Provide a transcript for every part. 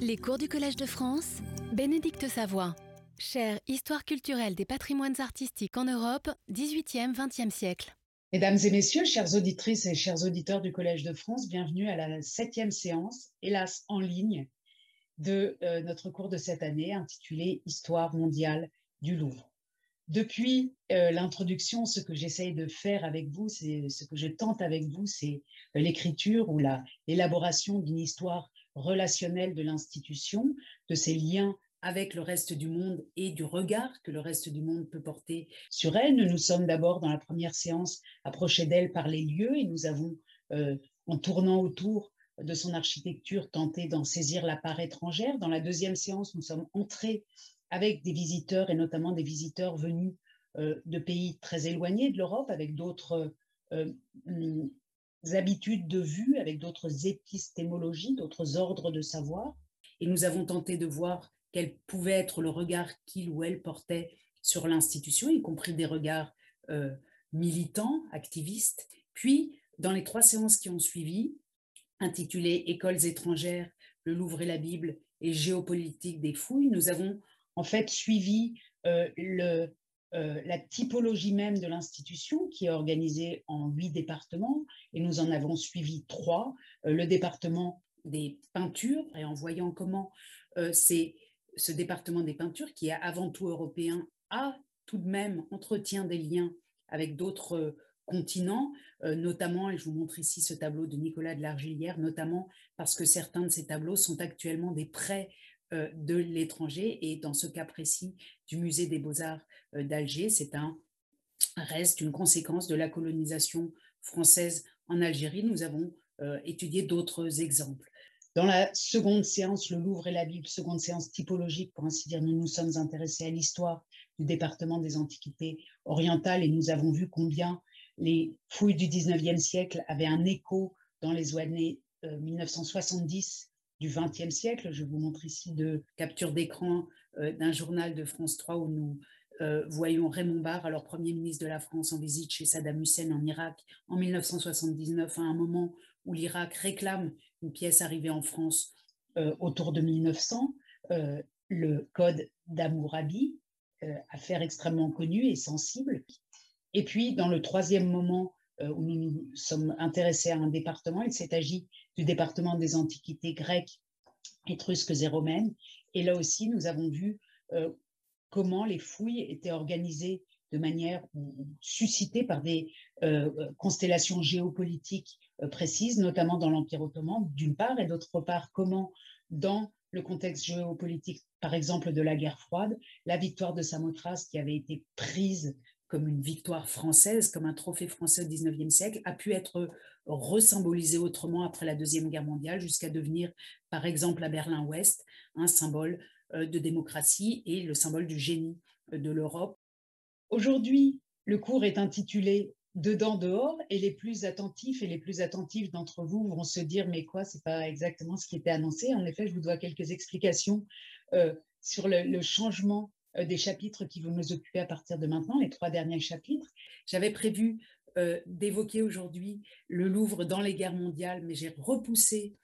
Les cours du Collège de France, Bénédicte Savoie. Chère Histoire culturelle des patrimoines artistiques en Europe, 18e, 20e siècle. Mesdames et messieurs, chères auditrices et chers auditeurs du Collège de France, bienvenue à la septième séance, hélas en ligne, de euh, notre cours de cette année intitulé Histoire mondiale du Louvre. Depuis euh, l'introduction, ce que j'essaye de faire avec vous, c'est ce que je tente avec vous, c'est euh, l'écriture ou l'élaboration d'une histoire relationnelle de l'institution, de ses liens avec le reste du monde et du regard que le reste du monde peut porter sur elle. Nous nous sommes d'abord dans la première séance approchés d'elle par les lieux et nous avons, euh, en tournant autour de son architecture, tenté d'en saisir la part étrangère. Dans la deuxième séance, nous sommes entrés avec des visiteurs et notamment des visiteurs venus euh, de pays très éloignés de l'Europe, avec d'autres euh, habitudes de vue, avec d'autres épistémologies, d'autres ordres de savoir. Et nous avons tenté de voir quel pouvait être le regard qu'il ou elle portait sur l'institution, y compris des regards euh, militants, activistes. Puis, dans les trois séances qui ont suivi, intitulées Écoles étrangères, le Louvre et la Bible et géopolitique des fouilles, nous avons en fait suivi euh, le, euh, la typologie même de l'institution qui est organisée en huit départements et nous en avons suivi trois. Euh, le département des peintures et en voyant comment euh, c'est ce département des peintures qui est avant tout européen a tout de même entretient des liens avec d'autres continents, notamment, et je vous montre ici ce tableau de Nicolas de l'Argilière, notamment parce que certains de ces tableaux sont actuellement des prêts de l'étranger. Et dans ce cas précis du musée des beaux-arts euh, d'Alger, c'est un reste une conséquence de la colonisation française en Algérie. Nous avons euh, étudié d'autres exemples. Dans la seconde séance, le Louvre et la Bible, seconde séance typologique, pour ainsi dire, nous nous sommes intéressés à l'histoire du département des Antiquités orientales et nous avons vu combien les fouilles du 19e siècle avaient un écho dans les années 1970 du XXe siècle. Je vous montre ici de capture d'écran euh, d'un journal de France 3 où nous euh, voyons Raymond Barre, alors Premier ministre de la France, en visite chez Saddam Hussein en Irak en 1979, à un moment où l'Irak réclame une pièce arrivée en France euh, autour de 1900, le code d'Amourabi, affaire extrêmement connue et sensible. Et puis, dans le troisième moment où nous nous sommes intéressés à un département. Il s'est agi du département des antiquités grecques, étrusques et romaines. Et là aussi, nous avons vu euh, comment les fouilles étaient organisées de manière suscitée par des euh, constellations géopolitiques précises, notamment dans l'Empire ottoman, d'une part, et d'autre part, comment dans le contexte géopolitique, par exemple, de la guerre froide, la victoire de Samothrace, qui avait été prise comme une victoire française, comme un trophée français au XIXe siècle, a pu être resymbolisé autrement après la Deuxième Guerre mondiale, jusqu'à devenir, par exemple, à Berlin-Ouest, un symbole euh, de démocratie et le symbole du génie euh, de l'Europe. Aujourd'hui, le cours est intitulé Dedans, dehors, et les plus attentifs et les plus attentifs d'entre vous vont se dire mais quoi, c'est pas exactement ce qui était annoncé? En effet, je vous dois quelques explications euh, sur le, changement des chapitres qui vont nous occuper à partir de maintenant, les trois derniers chapitres. J'avais prévu euh, d'évoquer aujourd'hui le Louvre dans les guerres mondiales, mais j'ai repoussé,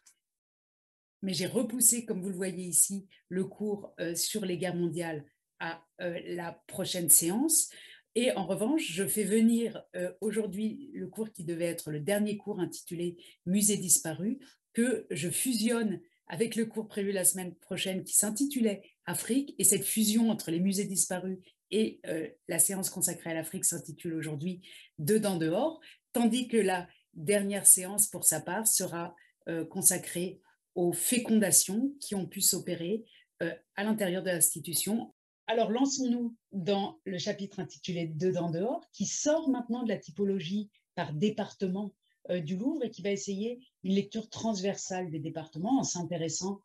mais j'ai repoussé, comme vous le voyez ici, le cours euh, sur les guerres mondiales à la prochaine séance. Et en revanche, je fais venir aujourd'hui le cours qui devait être le dernier cours intitulé Musée disparu, que je fusionne avec le cours prévu la semaine prochaine qui s'intitulait Afrique. Et cette fusion entre les musées disparus et euh, la séance consacrée à l'Afrique s'intitule aujourd'hui Dedans dehors, tandis que la dernière séance, pour sa part, sera euh, consacrée aux fécondations qui ont pu s'opérer euh, à l'intérieur de l'institution. Alors lançons-nous dans le chapitre intitulé Dedans dehors, qui sort maintenant de la typologie par département du Louvre et qui va essayer une lecture transversale des départements en s'intéressant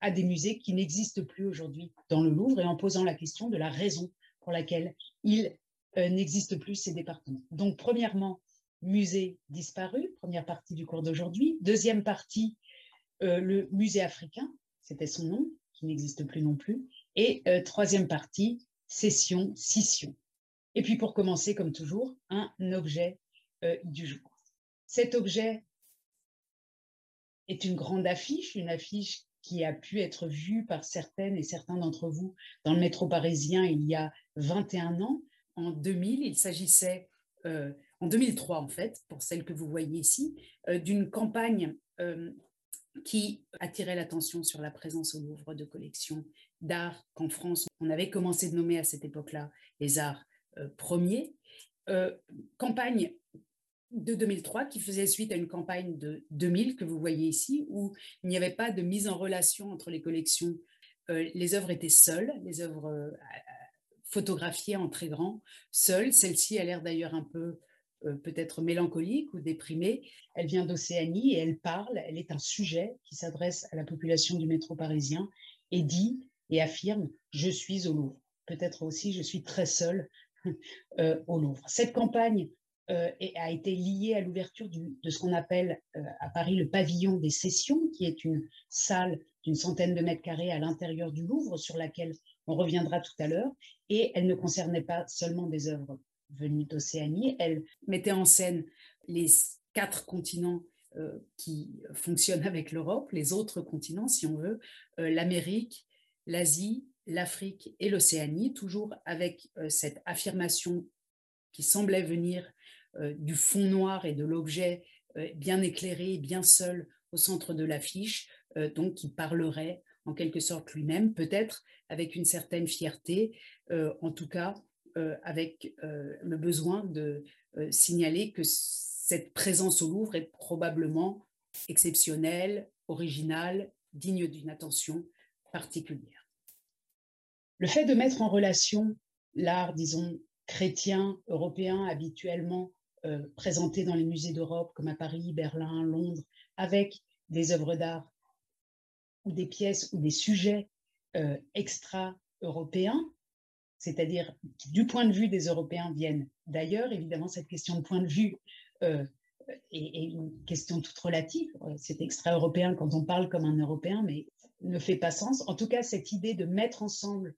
à des musées qui n'existent plus aujourd'hui dans le Louvre et en posant la question de la raison pour laquelle il euh, n'existe plus ces départements. Donc, premièrement, musée disparu, première partie du cours d'aujourd'hui. Deuxième partie, le musée africain, c'était son nom, qui n'existe plus non plus. Et troisième partie, session, scission. Et puis pour commencer, comme toujours, un objet du jour. Cet objet est une grande affiche, une affiche qui a pu être vu par certaines et certains d'entre vous dans le métro parisien il y a 21 ans. En 2000, il s'agissait, euh, en 2003 en fait, pour celle que vous voyez ici, euh, d'une campagne euh, qui attirait l'attention sur la présence au Louvre de collections d'art qu'en France, on avait commencé de nommer à cette époque-là les arts premiers. campagne de 2003 qui faisait suite à une campagne de 2000 que vous voyez ici, où il n'y avait pas de mise en relation entre les collections. Euh, les œuvres étaient seules, les œuvres euh, photographiées en très grand, seules. Celle-ci a l'air d'ailleurs un peu euh, peut-être mélancolique ou déprimée. Elle vient d'Océanie et elle parle, elle est un sujet qui s'adresse à la population du métro parisien et dit et affirme Je suis au Louvre. Peut-être aussi je suis très seule au Louvre. Cette campagne euh, a été lié à l'ouverture de ce qu'on appelle euh, à Paris le pavillon des sessions, qui est une salle d'une centaine de mètres carrés à l'intérieur du Louvre, sur laquelle on reviendra tout à l'heure. Et elle ne concernait pas seulement des œuvres venues d'Océanie, elle mettait en scène les quatre continents euh, qui fonctionnent avec l'Europe, les autres continents, si on veut, l'Amérique, l'Asie, l'Afrique et l'Océanie, toujours avec cette affirmation qui semblait venir du fond noir et de l'objet euh, bien éclairé, bien seul au centre de l'affiche, euh, donc qui parlerait en quelque sorte lui-même, peut-être avec une certaine fierté, en tout cas avec le besoin de signaler que cette présence au Louvre est probablement exceptionnelle, originale, digne d'une attention particulière. Le fait de mettre en relation l'art, disons, chrétien, européen, habituellement euh, présentés dans les musées d'Europe, comme à Paris, Berlin, Londres, avec des œuvres d'art ou des pièces ou des sujets euh, extra-européens, c'est-à-dire du point de vue des Européens, viennent d'ailleurs. Évidemment, cette question de point de vue euh, est, une question toute relative. C'est extra-européen quand on parle comme un Européen, mais ne fait pas sens. En tout cas, cette idée de mettre ensemble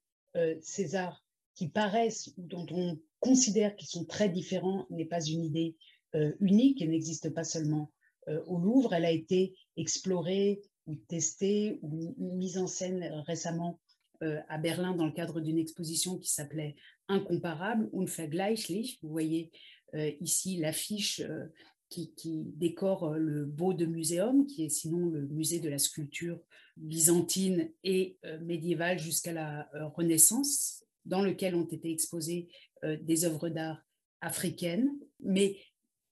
ces arts qui paraissent ou dont on considère qu'ils sont très différents n'est pas une idée euh, unique et n'existe pas seulement euh, au Louvre. Elle a été explorée ou testée ou mise en scène récemment euh, à Berlin dans le cadre d'une exposition qui s'appelait Incomparable, Unvergleichlich. Vous voyez ici l'affiche qui, qui, décore le Bode Museum, qui est sinon le musée de la sculpture byzantine et médiévale jusqu'à la Renaissance, dans lequel ont été exposées des œuvres d'art africaines. Mais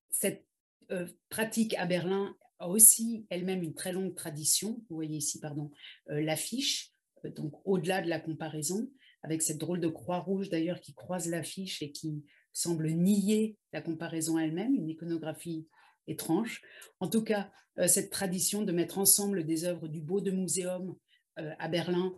cette euh, pratique à Berlin a aussi elle-même une très longue tradition. Vous voyez ici, pardon, euh, l'affiche, donc au-delà de la comparaison, avec cette drôle de croix rouge d'ailleurs qui croise l'affiche et qui semble nier la comparaison elle-même, une iconographie étrange. En tout cas, cette tradition de mettre ensemble des œuvres du Beau de Muséum à Berlin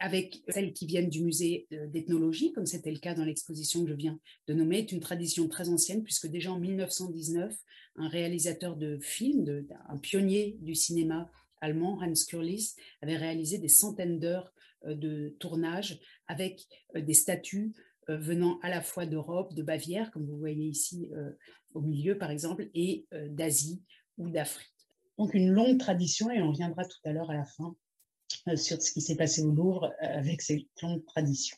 avec celles qui viennent du musée euh, d'ethnologie, comme c'était le cas dans l'exposition que je viens de nommer, est une tradition très ancienne, puisque déjà en 1919, un réalisateur de films, un pionnier du cinéma allemand, Hans Kurlis, avait réalisé des centaines d'heures euh, de tournage avec euh, des statues venant à la fois d'Europe, de Bavière, comme vous voyez ici au milieu par exemple, et d'Asie ou d'Afrique. Donc une longue tradition, et on reviendra tout à l'heure à la fin sur ce qui s'est passé au Louvre euh, avec ces longues traditions.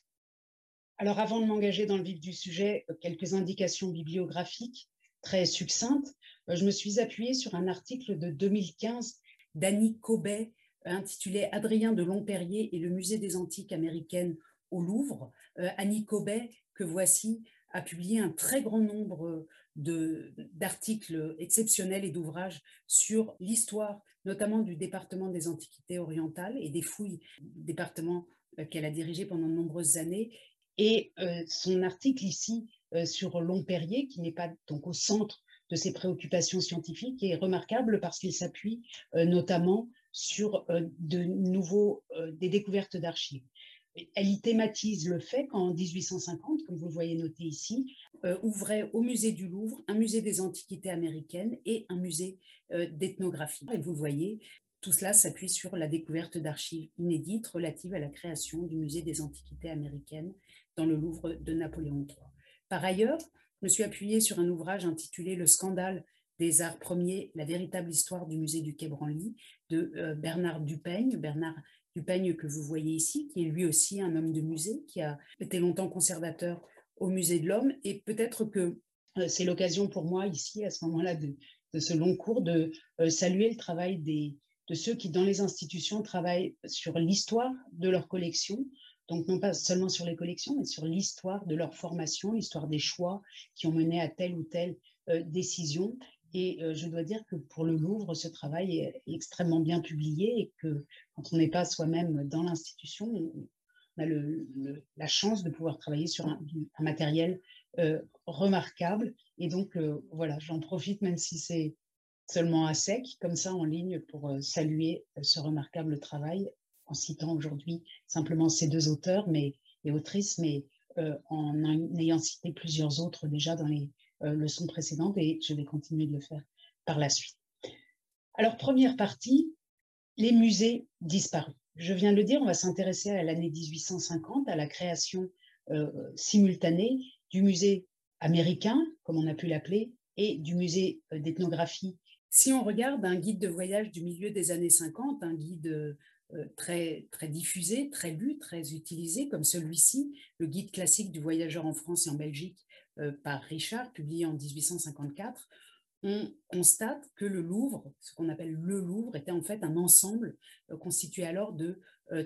Alors avant de m'engager dans le vif du sujet, euh, quelques indications bibliographiques très succinctes. Je me suis appuyée sur un article de 2015 d'Annie Cobet intitulé Adrien de Longperrier et le musée des antiques américaines au Louvre. Annie Cobet, que voici, a publié un très grand nombre d'articles exceptionnels et d'ouvrages sur l'histoire, notamment du département des Antiquités orientales et des fouilles, département euh, qu'elle a dirigé pendant de nombreuses années. Et euh, son article ici euh, sur Longperrier, qui n'est pas donc au centre de ses préoccupations scientifiques, est remarquable parce qu'il s'appuie notamment sur de nouveaux, des découvertes d'archives elle y thématise le fait qu'en 1850, comme vous le voyez noté ici, euh, ouvrait au musée du Louvre un musée des antiquités américaines et un musée euh, d'ethnographie. Et vous voyez, tout cela s'appuie sur la découverte d'archives inédites relatives à la création du musée des antiquités américaines dans le Louvre de Napoléon III. Par ailleurs, je me suis appuyée sur un ouvrage intitulé Le scandale des arts premiers, la véritable histoire du musée du Quai Branly, de euh, Bernard Dupeigne. Bernard Dupeigne que vous voyez ici, qui est lui aussi un homme de musée, qui a été longtemps conservateur au musée de l'homme. Et peut-être que euh, c'est l'occasion pour moi ici, à ce moment-là, de, ce long cours, de euh, saluer le travail de ceux qui, dans les institutions, travaillent sur l'histoire de leur collection, donc non pas seulement sur les collections, mais sur l'histoire de leur formation, l'histoire des choix qui ont mené à telle ou telle euh, décision. Et euh, je dois dire que pour le Louvre, ce travail est, extrêmement bien publié et que quand on n'est pas soi-même dans l'institution, on a la chance de pouvoir travailler sur un, matériel euh, remarquable. Et donc, voilà, j'en profite, même si c'est seulement à sec, comme ça en ligne, pour saluer ce remarquable travail en citant aujourd'hui simplement ces deux auteurs mais, et autrices, mais euh, en ayant cité plusieurs autres déjà dans les euh, leçons précédentes et je vais continuer de le faire par la suite. Alors, première partie, les musées disparus. Je viens de le dire, on va s'intéresser à l'année 1850, à la création euh, simultanée du musée américain, comme on a pu l'appeler, et du musée d'ethnographie. Si on regarde un guide de voyage du milieu des années 50, un guide euh, très, très diffusé, très lu, très utilisé, comme celui-ci, le guide classique du voyageur en France et en Belgique euh, par Richard, publié en 1854, on constate que le Louvre, ce qu'on appelle le Louvre, était en fait un ensemble euh, constitué alors de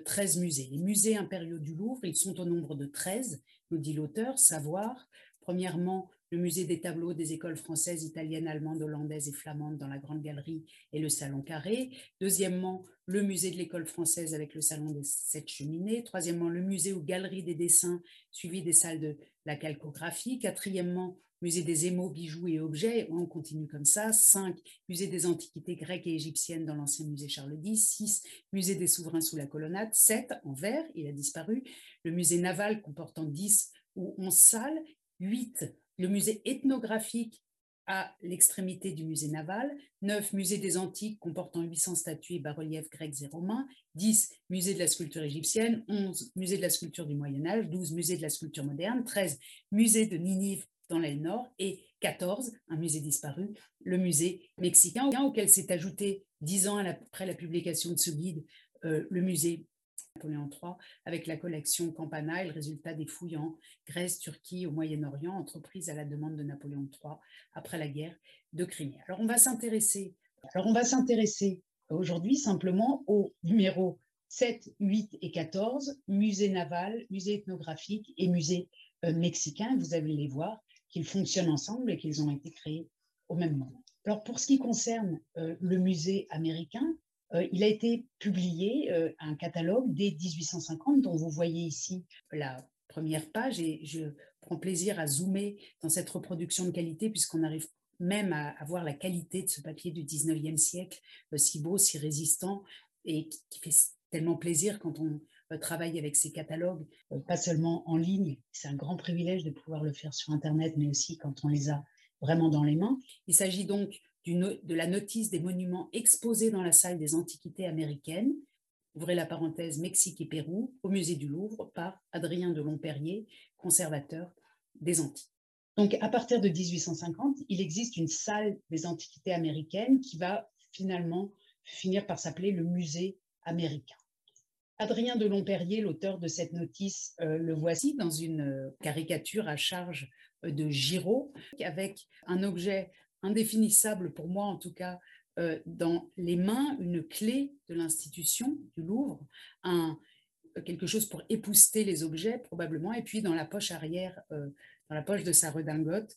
13 musées. Les musées impériaux du Louvre, ils sont au nombre de 13, nous dit l'auteur, savoir, premièrement, le musée des tableaux des écoles françaises, italiennes, allemandes, hollandaises et flamandes dans la Grande Galerie et le Salon Carré. Deuxièmement, le musée de l'école française avec le Salon des Sept Cheminées. Troisièmement, le musée ou galerie des dessins, suivi des salles de la calcographie. Quatrièmement, musée des émaux, bijoux et objets. On continue comme ça. Cinq, musée des antiquités grecques et égyptiennes dans l'ancien musée Charles X. Six, musée des souverains sous la colonnade. Sept, en vert, il a disparu. Le musée naval comportant 10 ou 11 salles. Huit, le musée ethnographique à l'extrémité du musée naval, 9 musées des antiques comportant 800 statues et bas-reliefs grecs et romains, 10 musées de la sculpture égyptienne, 11 musées de la sculpture du Moyen Âge, 12 musées de la sculpture moderne, 13 musées de Ninive dans l'aile nord et 14, un musée disparu, le musée mexicain, auquel s'est ajouté dix ans après la publication de ce guide, euh, le musée Napoléon III, avec la collection Campana et le résultat des fouilles en Grèce, Turquie, au Moyen-Orient, entreprises à la demande de Napoléon III après la guerre de Crimée. Alors on va s'intéresser, alors on aujourd'hui simplement aux numéros 7, 8 et 14, musée naval, musée ethnographique et musée euh, mexicain. Vous allez les voir qu'ils fonctionnent ensemble et qu'ils ont été créés au même moment. Alors pour ce qui concerne euh, le musée américain, il a été publié euh, un catalogue dès 1850 dont vous voyez ici la première page et je prends plaisir à zoomer dans cette reproduction de qualité puisqu'on arrive même à, voir la qualité de ce papier du 19e siècle, euh, si beau, si résistant et qui, fait tellement plaisir quand on travaille avec ces catalogues, pas seulement en ligne, c'est un grand privilège de pouvoir le faire sur Internet, mais aussi quand on les a vraiment dans les mains. Il s'agit donc de la notice des monuments exposés dans la salle des antiquités américaines, ouvrez la parenthèse Mexique et Pérou, au musée du Louvre par Adrien de Lomperrier, conservateur des Antilles. Donc à partir de 1850, il existe une salle des antiquités américaines qui va finalement finir par s'appeler le musée américain. Adrien de Lomperrier, l'auteur de cette notice, euh, le voici dans une euh, caricature à charge euh, de Giraud, avec un objet indéfinissable pour moi en tout cas, euh, dans les mains une clé de l'institution du Louvre, un, quelque chose pour épouster les objets probablement, et puis dans la poche arrière, euh, dans la poche de sa redingote,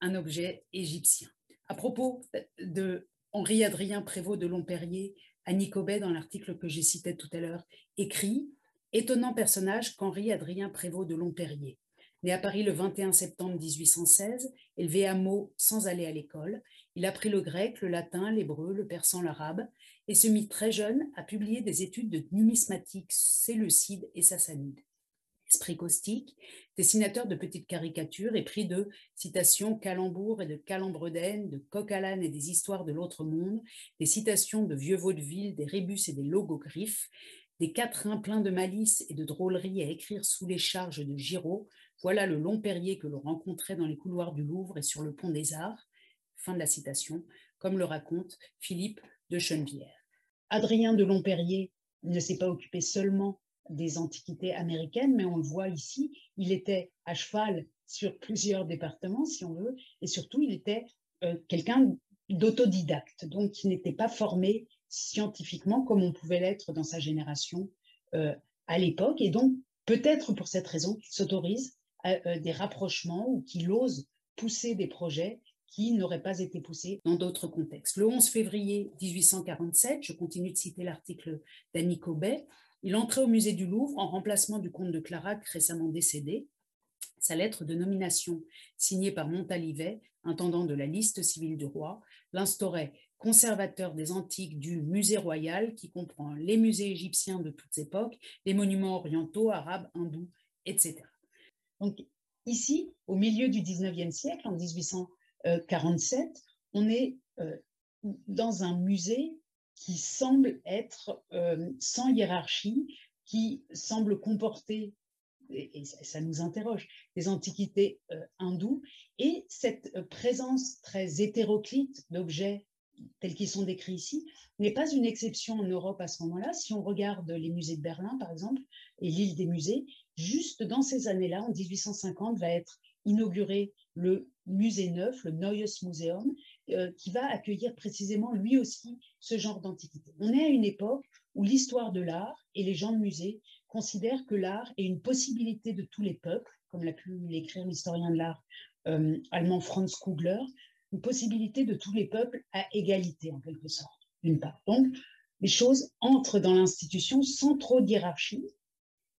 un objet égyptien. À propos de Henri-Adrien Prévost de Lomperrier, Annie Cobet, dans l'article que j'ai cité tout à l'heure, écrit Étonnant personnage qu'Henri-Adrien Prévost de Lomperrier. Né à Paris le 21 septembre 1816, élevé à Meaux sans aller à l'école, il apprit le grec, le latin, l'hébreu, le persan, l'arabe, et se mit très jeune à publier des études de numismatique séleucide et sassanide. Esprit caustique, dessinateur de petites caricatures et de citations calembours et de calembredaine, de coq et des histoires de l'autre monde, des citations de vieux vaudevilles, des rébus et des logogriffes, des quatrains pleins de malice et de drôlerie à écrire sous les charges de Giraud, voilà le long Perrier que l'on rencontrait dans les couloirs du Louvre et sur le pont des Arts. Fin de la citation, comme le raconte Philippe de Chenevière. Adrien de Lomperrier ne s'est pas occupé seulement des antiquités américaines, mais on le voit ici, il était à cheval sur plusieurs départements, si on veut, et surtout, il était euh, quelqu'un d'autodidacte, donc qui n'était pas formé scientifiquement comme on pouvait l'être dans sa génération euh, à l'époque, et donc peut-être pour cette raison qu'il s'autorise des rapprochements ou qu'il ose pousser des projets qui n'auraient pas été poussés dans d'autres contextes. Le 11 février 1847, je continue de citer l'article d'Annie Cobet, il entrait au musée du Louvre en remplacement du comte de Clarac récemment décédé. Sa lettre de nomination, signée par Montalivet, intendant de la liste civile du roi, l'instaurait conservateur des antiques du musée royal qui comprend les musées égyptiens de toutes époques, les monuments orientaux, arabes, hindous, etc. Donc ici, au milieu du 19e siècle, en 1847, on est euh, dans un musée qui semble être euh, sans hiérarchie, qui semble comporter, et, ça nous interroge, des antiquités euh, hindoues, et cette présence très hétéroclite d'objets tels qu'ils sont décrits ici n'est pas une exception en Europe à ce moment-là. Si on regarde les musées de Berlin, par exemple, et l'île des musées, juste dans ces années-là, en 1850, va être inauguré le musée neuf, le Neues Museum, euh, qui va accueillir précisément lui aussi ce genre d'antiquité. On est à une époque où l'histoire de l'art et les gens de musée considèrent que l'art est une possibilité de tous les peuples, comme l'a pu l'écrire l'historien de l'art euh, allemand Franz Kugler, une possibilité de tous les peuples à égalité en quelque sorte, d'une part. Donc, les choses entrent dans l'institution sans trop d'hierarchie.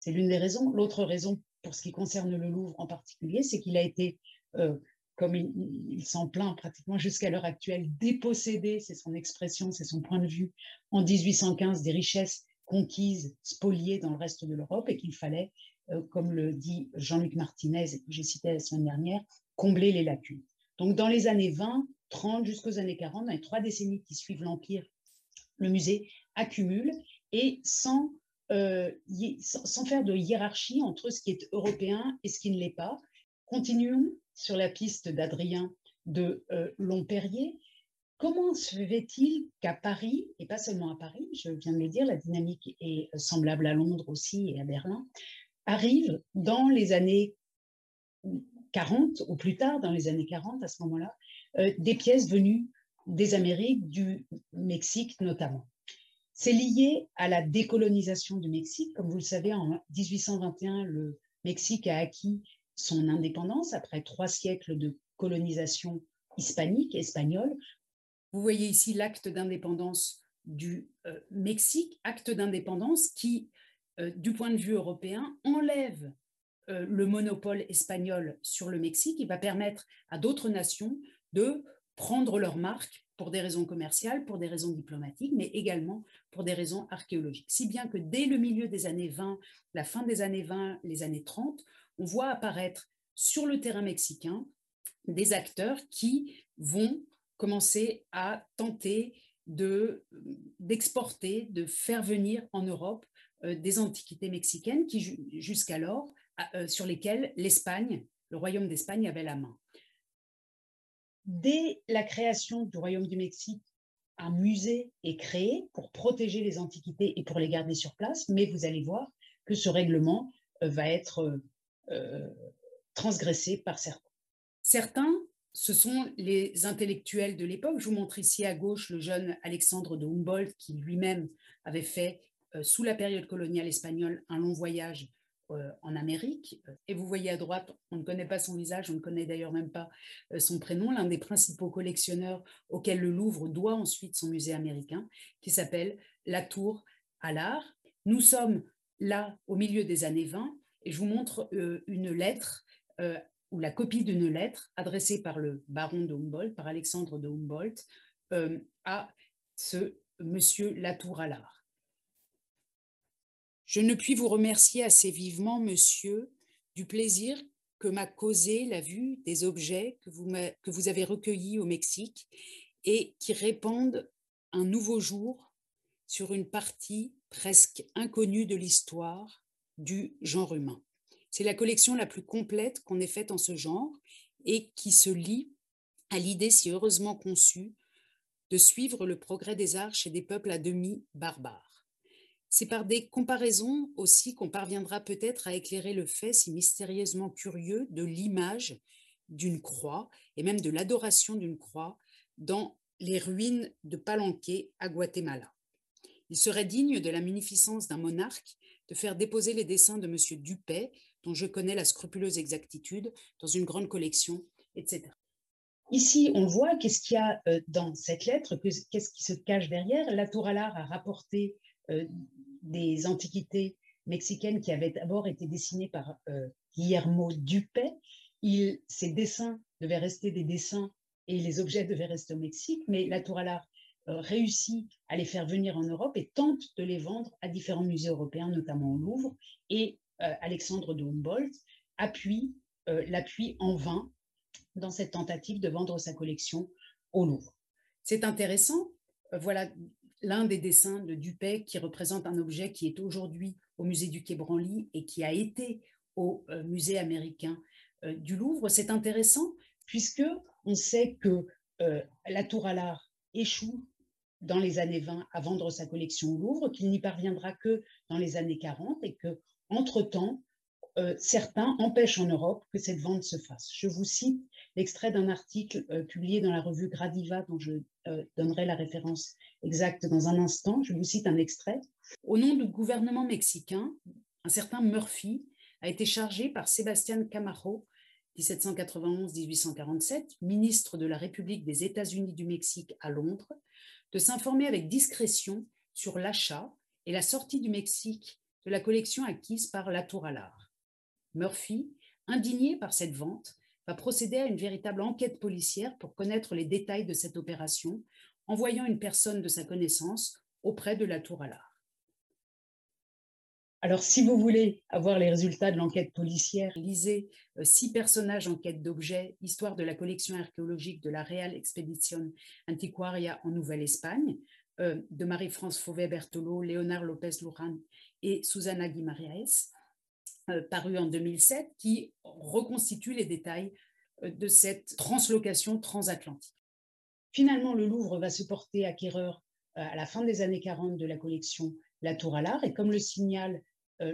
C'est l'une des raisons. L'autre raison, pour ce qui concerne le Louvre en particulier, c'est qu'il a été euh, comme il, s'en plaint pratiquement jusqu'à l'heure actuelle, dépossédé, c'est son expression, c'est son point de vue, en 1815 des richesses conquises, spoliées dans le reste de l'Europe et qu'il fallait, euh, comme le dit Jean-Luc Martinez, que j'ai cité la semaine dernière, combler les lacunes. Donc dans les années 20, 30 jusqu'aux années 40, dans les trois décennies qui suivent l'Empire, le musée accumule et sans, euh, sans faire de hiérarchie entre ce qui est européen et ce qui ne l'est pas. Continuons sur la piste d'Adrien de euh, Lomperrier. Comment se fait-il qu'à Paris, et pas seulement à Paris, je viens de le dire, la dynamique est semblable à Londres aussi et à Berlin, arrive dans les années 40 ou plus tard, dans les années 40 à ce moment-là, euh, des pièces venues des Amériques, du Mexique notamment. C'est lié à la décolonisation du Mexique. Comme vous le savez, en 1821, le Mexique a acquis son indépendance après trois siècles de colonisation hispanique, espagnole. Vous voyez ici l'acte d'indépendance du euh, Mexique, acte d'indépendance qui, euh, du point de vue européen, enlève euh, le monopole espagnol sur le Mexique et va permettre à d'autres nations de prendre leur marque pour des raisons commerciales, pour des raisons diplomatiques, mais également pour des raisons archéologiques. Si bien que dès le milieu des années 20, la fin des années 20, les années 30, on voit apparaître sur le terrain mexicain des acteurs qui vont commencer à tenter d'exporter, de, faire venir en Europe euh, des antiquités mexicaines jusqu'alors euh, sur lesquelles l'Espagne, le royaume d'Espagne avait la main. Dès la création du royaume du Mexique, un musée est créé pour protéger les antiquités et pour les garder sur place, mais vous allez voir que ce règlement euh, va être euh, transgressés par certains. Certains, ce sont les intellectuels de l'époque. Je vous montre ici à gauche le jeune Alexandre de Humboldt qui lui-même avait fait, euh, sous la période coloniale espagnole, un long voyage euh, en Amérique. Et vous voyez à droite, on ne connaît pas son visage, on ne connaît d'ailleurs même pas son prénom, l'un des principaux collectionneurs auquel le Louvre doit ensuite son musée américain, qui s'appelle La Tour à l'art. Nous sommes là au milieu des années 20 et je vous montre euh, une lettre euh, ou la copie d'une lettre adressée par le baron de Humboldt, par Alexandre de Humboldt, euh, à ce monsieur Latour Allard. Je ne puis vous remercier assez vivement, monsieur, du plaisir que m'a causé la vue des objets que vous, avez recueillis au Mexique et qui répandent un nouveau jour sur une partie presque inconnue de l'histoire du genre humain. C'est la collection la plus complète qu'on ait faite en ce genre et qui se lit à l'idée si heureusement conçue de suivre le progrès des arts chez des peuples à demi barbares. C'est par des comparaisons aussi qu'on parviendra peut-être à éclairer le fait si mystérieusement curieux de l'image d'une croix et même de l'adoration d'une croix dans les ruines de Palenque à Guatemala. Il serait digne de la munificence d'un monarque de faire déposer les dessins de M. Dupay, dont je connais la scrupuleuse exactitude, dans une grande collection, etc. Ici, on voit qu'est-ce qu'il y a euh, dans cette lettre, qu'est-ce qui se cache derrière. La Tour Allard a rapporté euh, des antiquités mexicaines qui avaient d'abord été dessinées par euh, Guillermo Dupay. Il, ces dessins devaient rester des dessins et les objets devaient rester au Mexique, mais la Tour Allard réussit à les faire venir en Europe et tente de les vendre à différents musées européens, notamment au Louvre. Et Alexandre de Humboldt appuie, l'appuie en vain dans cette tentative de vendre sa collection au Louvre. C'est intéressant. Euh, voilà l'un des dessins de Dupay qui représente un objet qui est aujourd'hui au musée du Quai Branly et qui a été au euh, musée américain euh, du Louvre. C'est intéressant puisque on sait que la Tour à l'art échoue dans les années 20 à vendre sa collection au Louvre, qu'il n'y parviendra que dans les années 40 et que entre-temps, certains empêchent en Europe que cette vente se fasse. Je vous cite l'extrait d'un article euh, publié dans la revue Gradiva, dont je euh, donnerai la référence exacte dans un instant. Je vous cite un extrait. Au nom du gouvernement mexicain, un certain Murphy a été chargé par Sébastien Camacho, 1791-1847, ministre de la République des États-Unis du Mexique à Londres, de s'informer avec discrétion sur l'achat et la sortie du Mexique de la collection acquise par Latour Allard. Murphy, indigné par cette vente, va procéder à une véritable enquête policière pour connaître les détails de cette opération, envoyant une personne de sa connaissance auprès de la Tour à l'art. Alors, si vous voulez avoir les résultats de l'enquête policière, lisez euh, Six personnages en quête d'objets, histoire de la collection archéologique de la Real Expedition Antiquaria en Nouvelle-Espagne, euh, de Marie-France Fauvet-Bertolo, Léonard Lopez-Lujan et Susana Guimaraes. Euh, paru en 2007, qui reconstitue les détails euh, de cette translocation transatlantique. Finalement, le Louvre va se porter acquéreur euh, à la fin des années 40 de la collection La Tour à l'Art, et comme le signale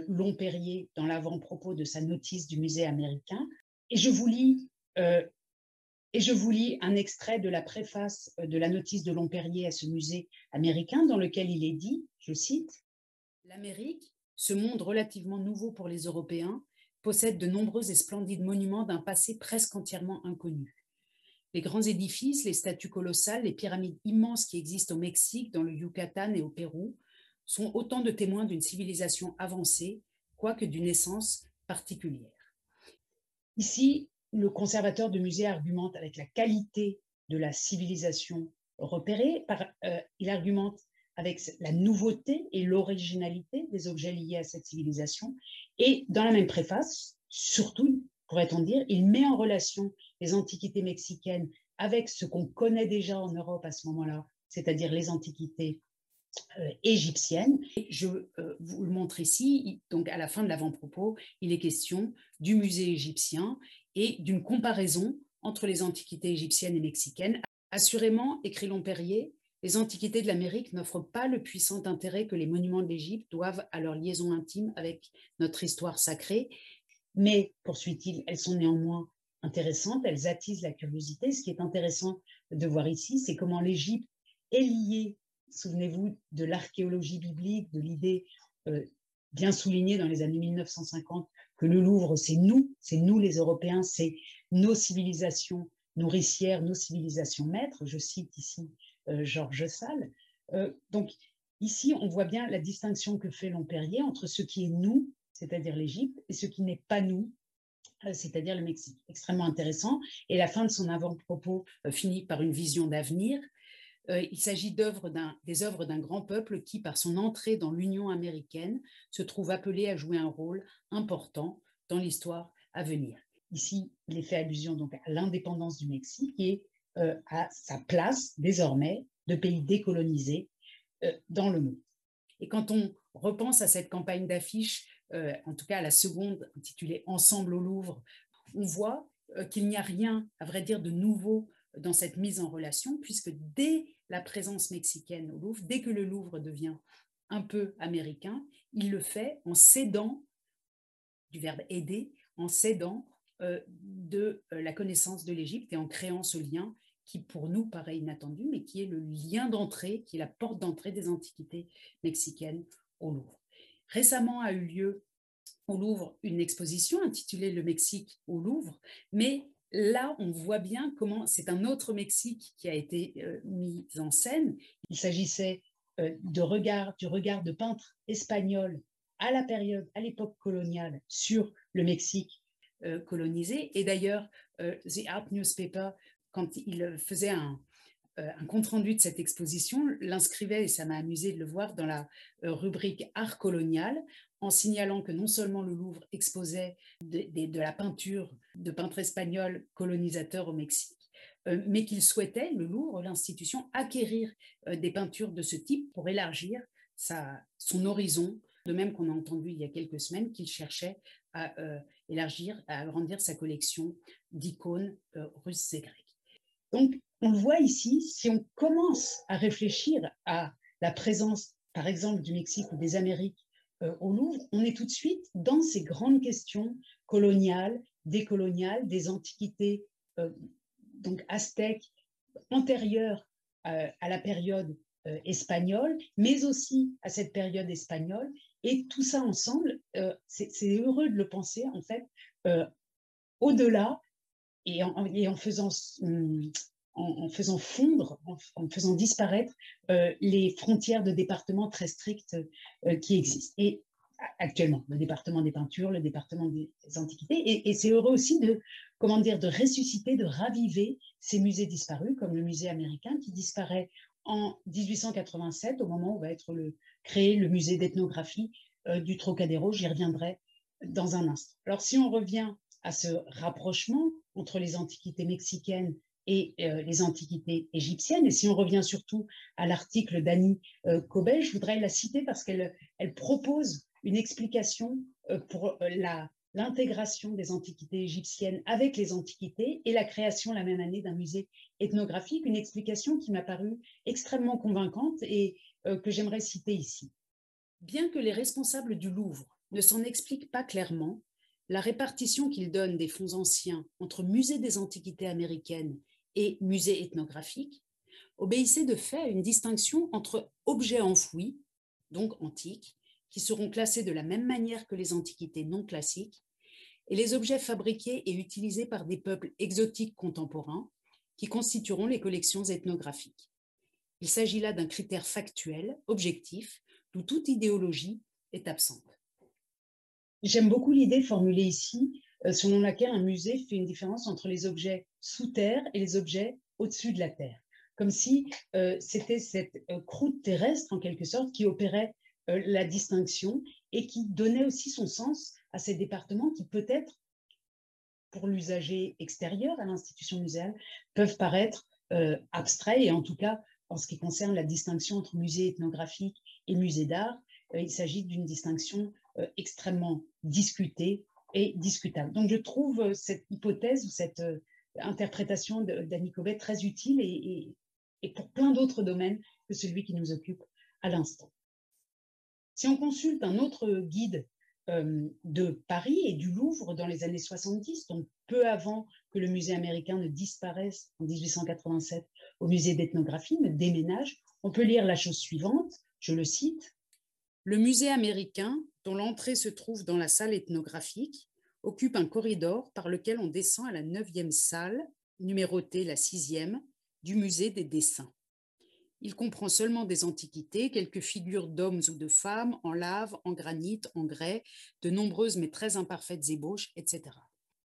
Lomperrier dans l'avant-propos de sa notice du musée américain, et je vous lis et je vous lis un extrait de la préface de la notice de Lomperrier à ce musée américain dans lequel il est dit, je cite, L'Amérique ce monde relativement nouveau pour les Européens possède de nombreux et splendides monuments d'un passé presque entièrement inconnu. Les grands édifices, les statues colossales, les pyramides immenses qui existent au Mexique, dans le Yucatan et au Pérou sont autant de témoins d'une civilisation avancée, quoique d'une essence particulière. Ici, le conservateur de musée argumente avec la qualité de la civilisation repérée. Par, euh, il argumente avec la nouveauté et l'originalité des objets liés à cette civilisation. Et dans la même préface, surtout, pourrait-on dire, il met en relation les antiquités mexicaines avec ce qu'on connaît déjà en Europe à ce moment-là, c'est-à-dire les antiquités euh, égyptiennes. je euh, vous le montre ici, donc à la fin de l'avant-propos, il est question du musée égyptien et d'une comparaison entre les antiquités égyptiennes et mexicaines. Assurément, écrit Lomperrier, les antiquités de l'Amérique n'offrent pas le puissant intérêt que les monuments de l'Égypte doivent à leur liaison intime avec notre histoire sacrée, mais, poursuit-il, elles sont néanmoins intéressantes, elles attisent la curiosité. Ce qui est intéressant de voir ici, c'est comment l'Égypte est liée, souvenez-vous, de l'archéologie biblique, de l'idée euh, bien soulignée dans les années 1950 que le Louvre, c'est nous, c'est nous les Européens, c'est nos civilisations nourricières, nos civilisations maîtres. Je cite ici Georges Salle. Euh, donc ici, on voit bien la distinction que fait Lomperrier entre ce qui est nous, c'est-à-dire l'Égypte, et ce qui n'est pas nous, euh, c'est-à-dire le Mexique. Extrêmement intéressant. Et la fin de son avant-propos finit par une vision d'avenir. il s'agit des œuvres d'un grand peuple qui, par son entrée dans l'Union américaine, se trouve appelé à jouer un rôle important dans l'histoire à venir. Ici, il est fait allusion donc à l'indépendance du Mexique et euh, à sa place désormais de pays décolonisé euh, dans le monde. Et quand on repense à cette campagne d'affiches, euh, en tout cas à la seconde intitulée Ensemble au Louvre, on voit qu'il n'y a rien, à vrai dire, de nouveau dans cette mise en relation, puisque dès la présence mexicaine au Louvre, dès que le Louvre devient un peu américain, il le fait en cédant, du verbe aider, en cédant euh, de euh, la connaissance de l'Égypte et en créant ce lien qui pour nous paraît inattendu, mais qui est le lien d'entrée, qui est la porte d'entrée des antiquités mexicaines au Louvre. Récemment a eu lieu au Louvre une exposition intitulée Le Mexique au Louvre, mais là, on voit bien comment c'est un autre Mexique qui a été euh, mis en scène. Il s'agissait euh, de du regard de peintres espagnols à la période, à l'époque coloniale, sur le Mexique euh, colonisé. Et d'ailleurs, The Art Newspaper, quand il faisait un, un compte-rendu de cette exposition, l'inscrivait, et ça m'a amusé de le voir, dans la rubrique Art colonial, en signalant que non seulement le Louvre exposait de, la peinture de peintres espagnols colonisateurs au Mexique, euh, mais qu'il souhaitait, le Louvre, l'institution, acquérir euh, des peintures de ce type pour élargir son horizon, de même qu'on a entendu il y a quelques semaines qu'il cherchait à euh, élargir, à agrandir sa collection d'icônes russes et grecques. Donc, on le voit ici, si on commence à réfléchir à la présence, par exemple, du Mexique ou des Amériques euh, au Louvre, on est tout de suite dans ces grandes questions coloniales, décoloniales, des antiquités euh, donc aztèques antérieures euh, à la période espagnole, mais aussi à cette période espagnole. Et tout ça ensemble, c'est heureux de le penser en fait au-delà et en, faisant hum, en, faisant fondre, en, faisant disparaître euh, les frontières de départements très strictes euh, qui existent. Et actuellement, le département des peintures, le département des antiquités, et, c'est heureux aussi de, comment dire, de ressusciter, de raviver ces musées disparus, comme le musée américain qui disparaît en 1887, au moment où va être le, créé le musée d'ethnographie euh, du Trocadéro. J'y reviendrai dans un instant. Alors, si on revient à ce rapprochement entre les antiquités mexicaines et euh, les antiquités égyptiennes. Et si on revient surtout à l'article d'Annie euh, je voudrais la citer parce qu'elle elle propose une explication euh, pour la, l'intégration des antiquités égyptiennes avec les antiquités et la création la même année d'un musée ethnographique, une explication qui m'a paru extrêmement convaincante et que j'aimerais citer ici. Bien que les responsables du Louvre ne s'en expliquent pas clairement, la répartition qu'ils donnent des fonds anciens entre musées des antiquités américaines et musée ethnographique, obéissait de fait à une distinction entre objets enfouis, donc antiques, qui seront classés de la même manière que les antiquités non classiques, et les objets fabriqués et utilisés par des peuples exotiques contemporains, qui constitueront les collections ethnographiques. Il s'agit là d'un critère factuel, objectif, d'où toute idéologie est absente. J'aime beaucoup l'idée formulée ici euh, selon laquelle un musée fait une différence entre les objets sous terre et les objets au-dessus de la terre. Comme si euh, c'était cette euh, croûte terrestre, en quelque sorte, qui opérait la distinction et qui donnait aussi son sens à ces départements qui peut-être, pour l'usager extérieur à l'institution muséale, peuvent paraître abstraits et en tout cas, en ce qui concerne la distinction entre musée ethnographique et musée d'art, il s'agit d'une distinction extrêmement discutée est discutable. Donc je trouve euh, cette hypothèse ou cette euh, interprétation d'Annie Cobet très utile et, pour plein d'autres domaines que celui qui nous occupe à l'instant. Si on consulte un autre guide euh, de Paris et du Louvre dans les années 70, donc peu avant que le musée américain ne disparaisse en 1887 au musée d'ethnographie, ne déménage, on peut lire la chose suivante, je le cite. Le musée américain dont l'entrée se trouve dans la salle ethnographique, occupe un corridor par lequel on descend à la neuvième salle, numérotée la sixième, du musée des dessins. Il comprend seulement des antiquités, quelques figures d'hommes ou de femmes en lave, en granit, en grès, de nombreuses mais très imparfaites ébauches, etc.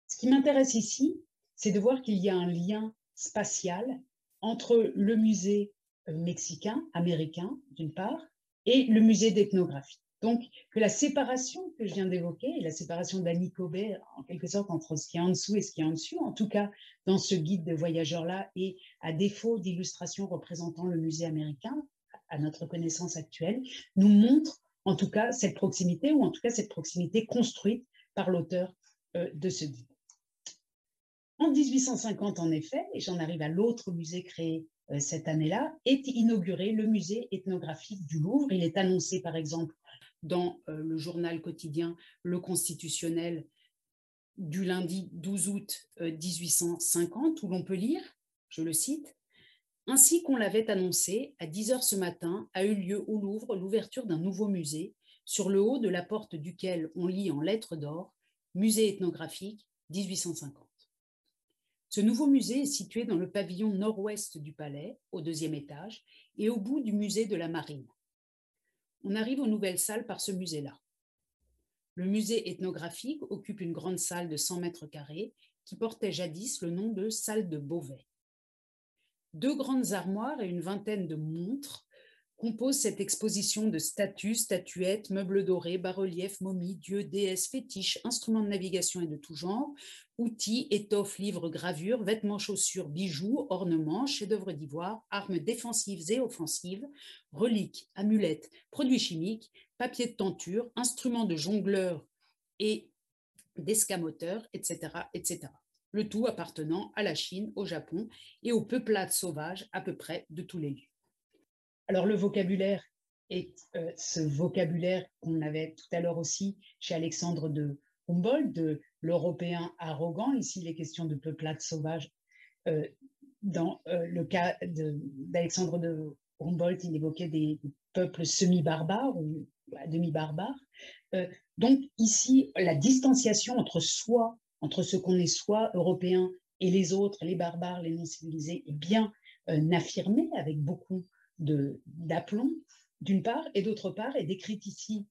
Ce qui m'intéresse ici, c'est de voir qu'il y a un lien spatial entre le musée euh, mexicain, américain, d'une part, et le musée d'ethnographie. Donc, que la séparation que je viens d'évoquer, la séparation d'Annie Cobet, en quelque sorte, entre ce qui est en dessous et ce qui est en dessus, en tout cas dans ce guide de voyageurs-là, et à défaut d'illustrations représentant le musée américain, à notre connaissance actuelle, nous montre en tout cas cette proximité, ou en tout cas cette proximité construite par l'auteur euh, de ce guide. En 1850, en effet, et j'en arrive à l'autre musée créé cette année-là, est inauguré le musée ethnographique du Louvre. Il est annoncé, par exemple, dans le journal quotidien Le Constitutionnel du lundi 12 août 1850, où l'on peut lire, je le cite, Ainsi qu'on l'avait annoncé, à 10 heures ce matin a eu lieu au Louvre l'ouverture d'un nouveau musée, sur le haut de la porte duquel on lit en lettres d'or Musée ethnographique 1850. Ce nouveau musée est situé dans le pavillon nord-ouest du palais, au deuxième étage, et au bout du musée de la Marine. On arrive aux nouvelles salles par ce musée-là. Le musée ethnographique occupe une grande salle de 100 mètres carrés qui portait jadis le nom de salle de Beauvais. Deux grandes armoires et une vingtaine de montres composent cette exposition de statues, statuettes, meubles dorés, bas-reliefs, momies, dieux, déesses, fétiches, instruments de navigation et de tout genre, outils, étoffes, livres, gravures, vêtements, chaussures, bijoux, ornements, chefs-d'œuvre d'ivoire, armes défensives et offensives, reliques, amulettes, produits chimiques, papier de tenture, instruments de jongleurs et d'escamoteurs, etc., etc. Le tout appartenant à la Chine, au Japon et aux peuplades sauvages à peu près de tous les lieux. Alors le vocabulaire est euh, ce vocabulaire qu'on avait tout à l'heure aussi chez Alexandre de Humboldt, de l'Européen arrogant. Ici, les questions de peuplade sauvage. Euh, dans euh, le cas d'Alexandre de, Humboldt, il évoquait des peuples semi-barbares ou demi-barbares. donc ici, la distanciation entre soi, entre ce qu'on est soi, européen, et les autres, les barbares, les non-civilisés, est bien affirmée avec beaucoup d'aplomb, d'une part, et d'autre part, est décrite ici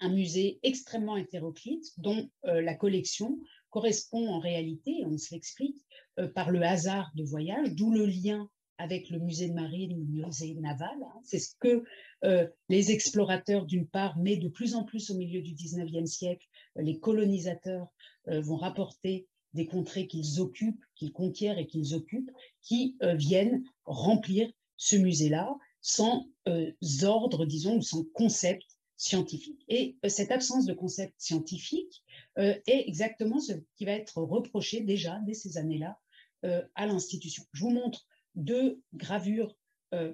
un musée extrêmement hétéroclite dont euh, la collection correspond en réalité, on se l'explique, euh, par le hasard de voyage, d'où le lien avec le musée de marine, le musée naval. Hein. C'est ce que euh, les explorateurs, d'une part, mais de plus en plus au milieu du 19e siècle, les colonisateurs vont rapporter des contrées qu'ils occupent, qu'ils conquièrent et qu'ils occupent, qui viennent remplir ce musée-là sans euh, ordre, disons, ou sans concept scientifique. Et euh, cette absence de concept scientifique euh, est exactement ce qui va être reproché déjà dès ces années-là à l'institution. Je vous montre deux gravures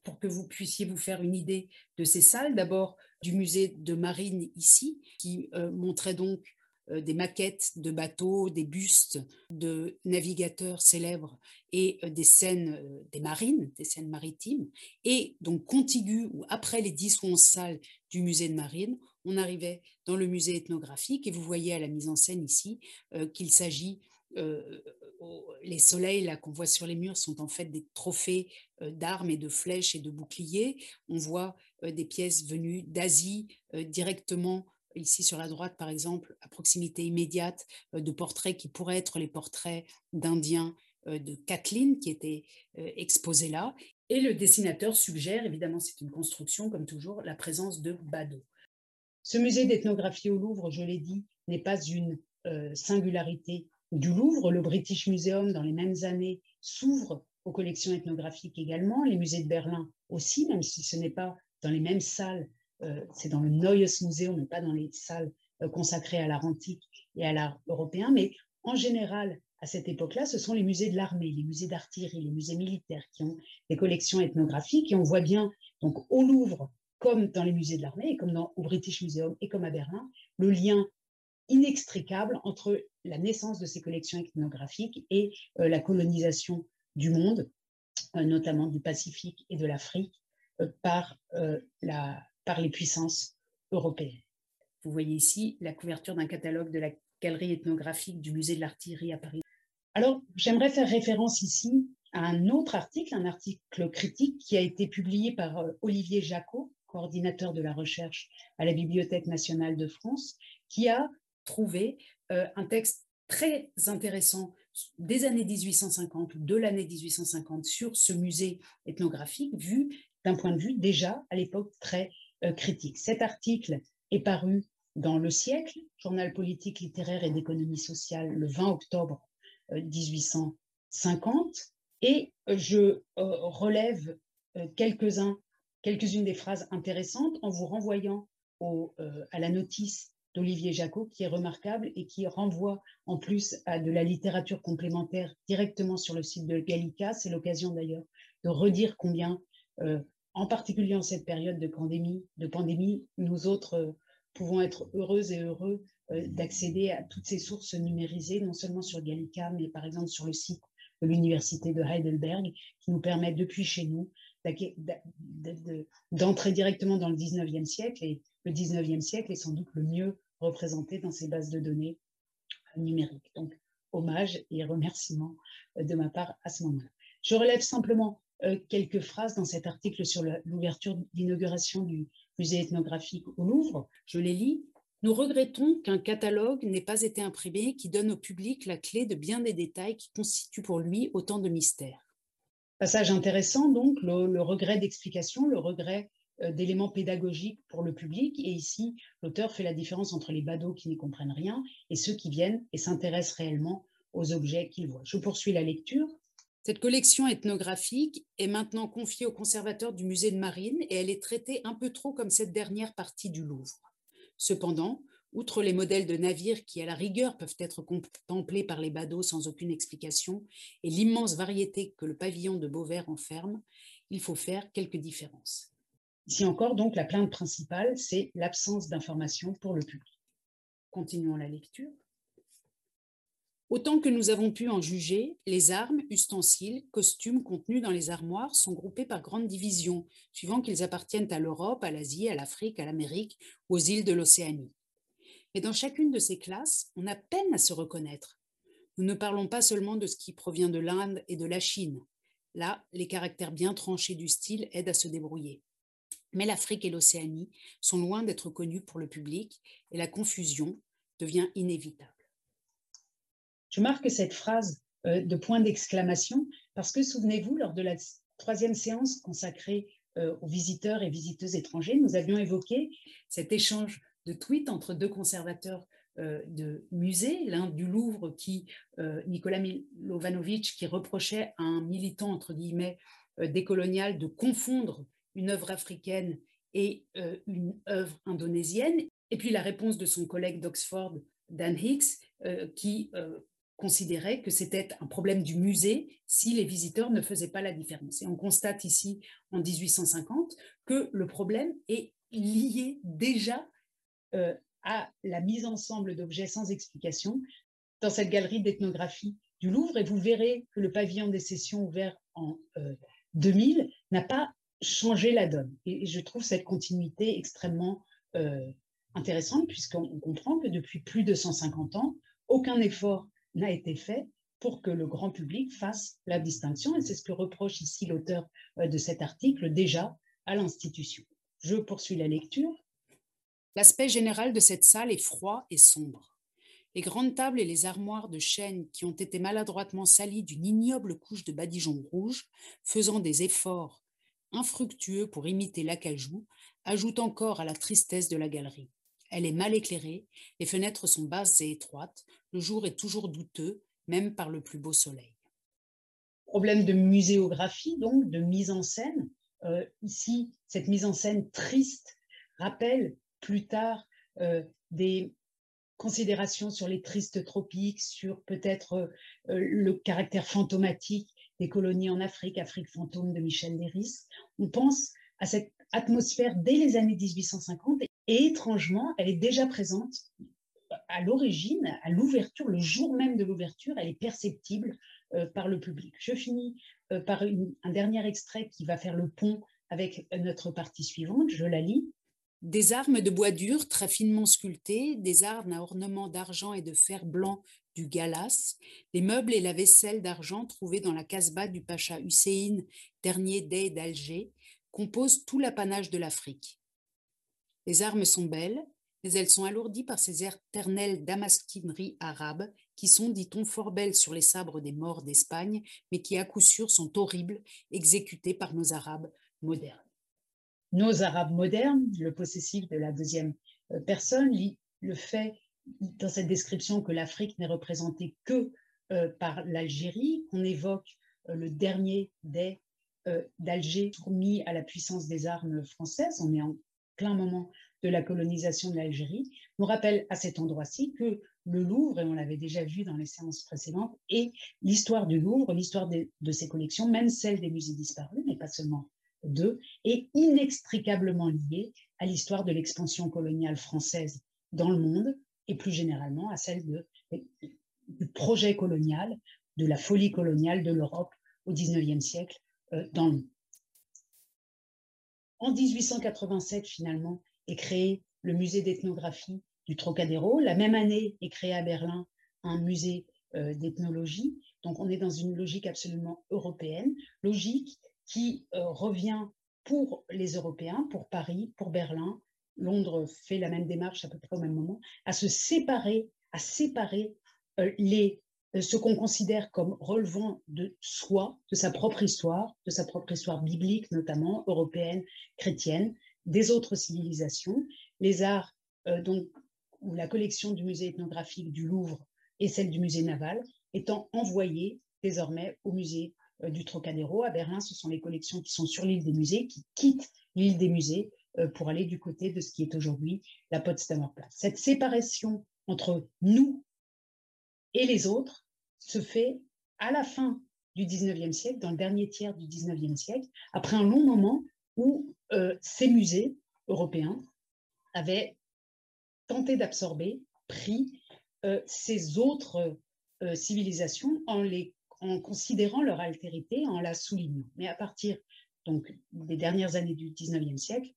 pour que vous puissiez vous faire une idée de ces salles. D'abord du musée de marine ici, qui montrait donc des maquettes de bateaux, des bustes de navigateurs célèbres et euh, des scènes euh, des marines, des scènes maritimes. Et donc contigu ou après les 10 ou 11 salles du musée de marine, on arrivait dans le musée ethnographique et vous voyez à la mise en scène ici qu'il s'agit les soleils là qu'on voit sur les murs sont en fait des trophées d'armes et de flèches et de boucliers. On voit des pièces venues d'Asie directement ici sur la droite, par exemple, à proximité immédiate euh, de portraits qui pourraient être les portraits d'Indiens euh, de Kathleen qui étaient euh, exposés là. Et le dessinateur suggère, évidemment c'est une construction comme toujours, la présence de badauds. Ce musée d'ethnographie au Louvre, je l'ai dit, n'est pas une singularité du Louvre. Le British Museum, dans les mêmes années, s'ouvre aux collections ethnographiques également. Les musées de Berlin aussi, même si ce n'est pas dans les mêmes salles c'est dans le Neues Museum, mais pas dans les salles euh, consacrées à l'art antique et à l'art européen. Mais en général, à cette époque-là, ce sont les musées de l'armée, les musées d'artillerie, les musées militaires qui ont des collections ethnographiques. Et on voit bien, donc au Louvre, comme dans les musées de l'armée, comme dans, au British Museum et comme à Berlin, le lien inextricable entre la naissance de ces collections ethnographiques et euh, la colonisation du monde, notamment du Pacifique et de l'Afrique, par la, par les puissances européennes. Vous voyez ici la couverture d'un catalogue de la galerie ethnographique du musée de l'artillerie à Paris. Alors, j'aimerais faire référence ici à un autre article, un article critique qui a été publié par euh, Olivier Jacot, coordinateur de la recherche à la Bibliothèque nationale de France, qui a trouvé euh, un texte très intéressant des années 1850 ou de l'année 1850 sur ce musée ethnographique, vu d'un point de vue déjà à l'époque très critique. Cet article est paru dans Le siècle, journal politique, littéraire et d'économie sociale, le 20 octobre 1850. Euh, et euh, je relève quelques-uns, quelques-unes des phrases intéressantes en vous renvoyant à la notice d'Olivier Jacot qui est remarquable et qui renvoie en plus à de la littérature complémentaire directement sur le site de Gallica. C'est l'occasion d'ailleurs de redire combien, euh, en particulier en cette période de pandémie, de pandémie nous autres euh, pouvons être heureuses et heureux euh, d'accéder à toutes ces sources numérisées, non seulement sur Gallica, mais par exemple sur le site de l'Université de Heidelberg, qui nous permet depuis chez nous d'entrer directement dans le 19e siècle. Et le 19e siècle est sans doute le mieux représenté dans ces bases de données numériques. Donc, hommage et remerciements euh, de ma part à ce moment-là. Je relève simplement euh, quelques phrases dans cet article sur l'ouverture d'inauguration du musée ethnographique au Louvre. Je les lis. Nous regrettons qu'un catalogue n'ait pas été imprimé qui donne au public la clé de bien des détails qui constituent pour lui autant de mystères. Passage intéressant, donc, le, regret d'explication, le regret euh, d'éléments pédagogiques pour le public. Et ici, l'auteur fait la différence entre les badauds qui n'y comprennent rien et ceux qui viennent et s'intéressent réellement aux objets qu'ils voient. Je poursuis la lecture. Cette collection ethnographique est maintenant confiée au conservateur du musée de Marine et elle est traitée un peu trop comme cette dernière partie du Louvre. Cependant, Outre les modèles de navires qui, à la rigueur, peuvent être contemplés par les badauds sans aucune explication, et l'immense variété que le pavillon de Beauvert enferme, il faut faire quelques différences. Ici encore, donc, la plainte principale, c'est l'absence d'information pour le public. Continuons la lecture. Autant que nous avons pu en juger, les armes, ustensiles, costumes contenus dans les armoires sont groupés par grandes divisions, suivant qu'ils appartiennent à l'Europe, à l'Asie, à l'Afrique, à l'Amérique, aux îles de l'Océanie. Mais dans chacune de ces classes, on a peine à se reconnaître. Nous ne parlons pas seulement de ce qui provient de l'Inde et de la Chine. Là, les caractères bien tranchés du style aident à se débrouiller. Mais l'Afrique et l'Océanie sont loin d'être connus pour le public et la confusion devient inévitable. Je marque cette phrase euh, de point d'exclamation parce que, souvenez-vous, lors de la troisième séance consacrée euh, aux visiteurs et visiteuses étrangers, nous avions évoqué cet échange de tweets entre deux conservateurs euh, de musées, l'un du Louvre qui, Nicolas Milovanovic, qui reprochait à un militant, entre guillemets, décolonial de confondre une œuvre africaine et une œuvre indonésienne, et puis la réponse de son collègue d'Oxford, Dan Hicks, qui considérait que c'était un problème du musée si les visiteurs ne faisaient pas la différence. Et on constate ici, en 1850, que le problème est lié déjà euh, à la mise ensemble d'objets sans explication dans cette galerie d'ethnographie du Louvre. Et vous verrez que le pavillon des sessions ouvert en 2000 euh, n'a pas changé la donne. Et, je trouve cette continuité extrêmement euh, intéressante puisqu'on comprend que depuis plus de 150 ans, aucun effort n'a été fait pour que le grand public fasse la distinction. Et c'est ce que reproche ici l'auteur de cet article déjà à l'institution. Je poursuis la lecture. L'aspect général de cette salle est froid et sombre. Les grandes tables et les armoires de chêne qui ont été maladroitement salies d'une ignoble couche de badigeon rouge, faisant des efforts infructueux pour imiter l'acajou, ajoutent encore à la tristesse de la galerie. Elle est mal éclairée, les fenêtres sont basses et étroites, le jour est toujours douteux, même par le plus beau soleil. Problème de muséographie, donc, de mise en scène. Euh, ici, cette mise en scène triste rappelle plus tard euh, des considérations sur les tristes tropiques, sur peut-être euh, le caractère fantomatique des colonies en Afrique, Afrique fantôme de Michel Léris. On pense à cette atmosphère dès les années 1850 et étrangement, elle est déjà présente à l'origine, à l'ouverture, le jour même de l'ouverture, elle est perceptible euh, par le public. Je finis par un dernier extrait qui va faire le pont avec notre partie suivante. Je la lis. Des armes de bois dur très finement sculptées, des armes à ornements d'argent et de fer blanc du Galas, les meubles et la vaisselle d'argent trouvés dans la casbah du pacha Hussein, dernier dey d'Alger, composent tout l'apanage de l'Afrique. Les armes sont belles, mais elles sont alourdies par ces éternelles damasquineries arabes qui sont, dit-on, fort belles sur les sabres des morts d'Espagne, mais qui à coup sûr sont horribles, exécutées par nos Arabes modernes nos Arabes modernes, le possessif de la deuxième euh, personne, le fait dans cette description que l'Afrique n'est représentée que euh, par l'Algérie, qu'on évoque euh, le dernier des d'Alger soumis à la puissance des armes françaises. On est en plein moment de la colonisation de l'Algérie, nous rappelle à cet endroit-ci que le Louvre, et on l'avait déjà vu dans les séances précédentes, et l'histoire du Louvre, l'histoire de, ses collections, même celle des musées disparus, mais pas seulement d'eux, est inextricablement liée à l'histoire de l'expansion coloniale française dans le monde et plus généralement à celle du projet colonial, de la folie coloniale de l'Europe au XIXe siècle euh, dans le monde. En 1887, finalement, est créé le musée d'ethnographie du Trocadéro. La même année est créé à Berlin un musée euh, d'ethnologie. Donc on est dans une logique absolument européenne, logique qui euh, revient pour les Européens, pour Paris, pour Berlin. Londres fait la même démarche à peu près au même moment, à se séparer, à séparer euh, les, ce qu'on considère comme relevant de soi, de sa propre histoire, de sa propre histoire biblique notamment, européenne, chrétienne, des autres civilisations. Les arts, donc, ou la collection du musée ethnographique du Louvre et celle du musée naval, étant envoyées désormais au musée euh, du Trocadéro. À Berlin, ce sont les collections qui sont sur l'île des musées, qui quittent l'île des musées euh, pour aller du côté de ce qui est aujourd'hui la Potsdamer Platz. Cette séparation entre nous et les autres se fait à la fin du 19e siècle, dans le dernier tiers du 19e siècle, après un long moment où euh, ces musées européens avaient tenté d'absorber, pris ces autres civilisations en les considérant leur altérité, en la soulignant. Mais à partir donc, des dernières années du 19e siècle,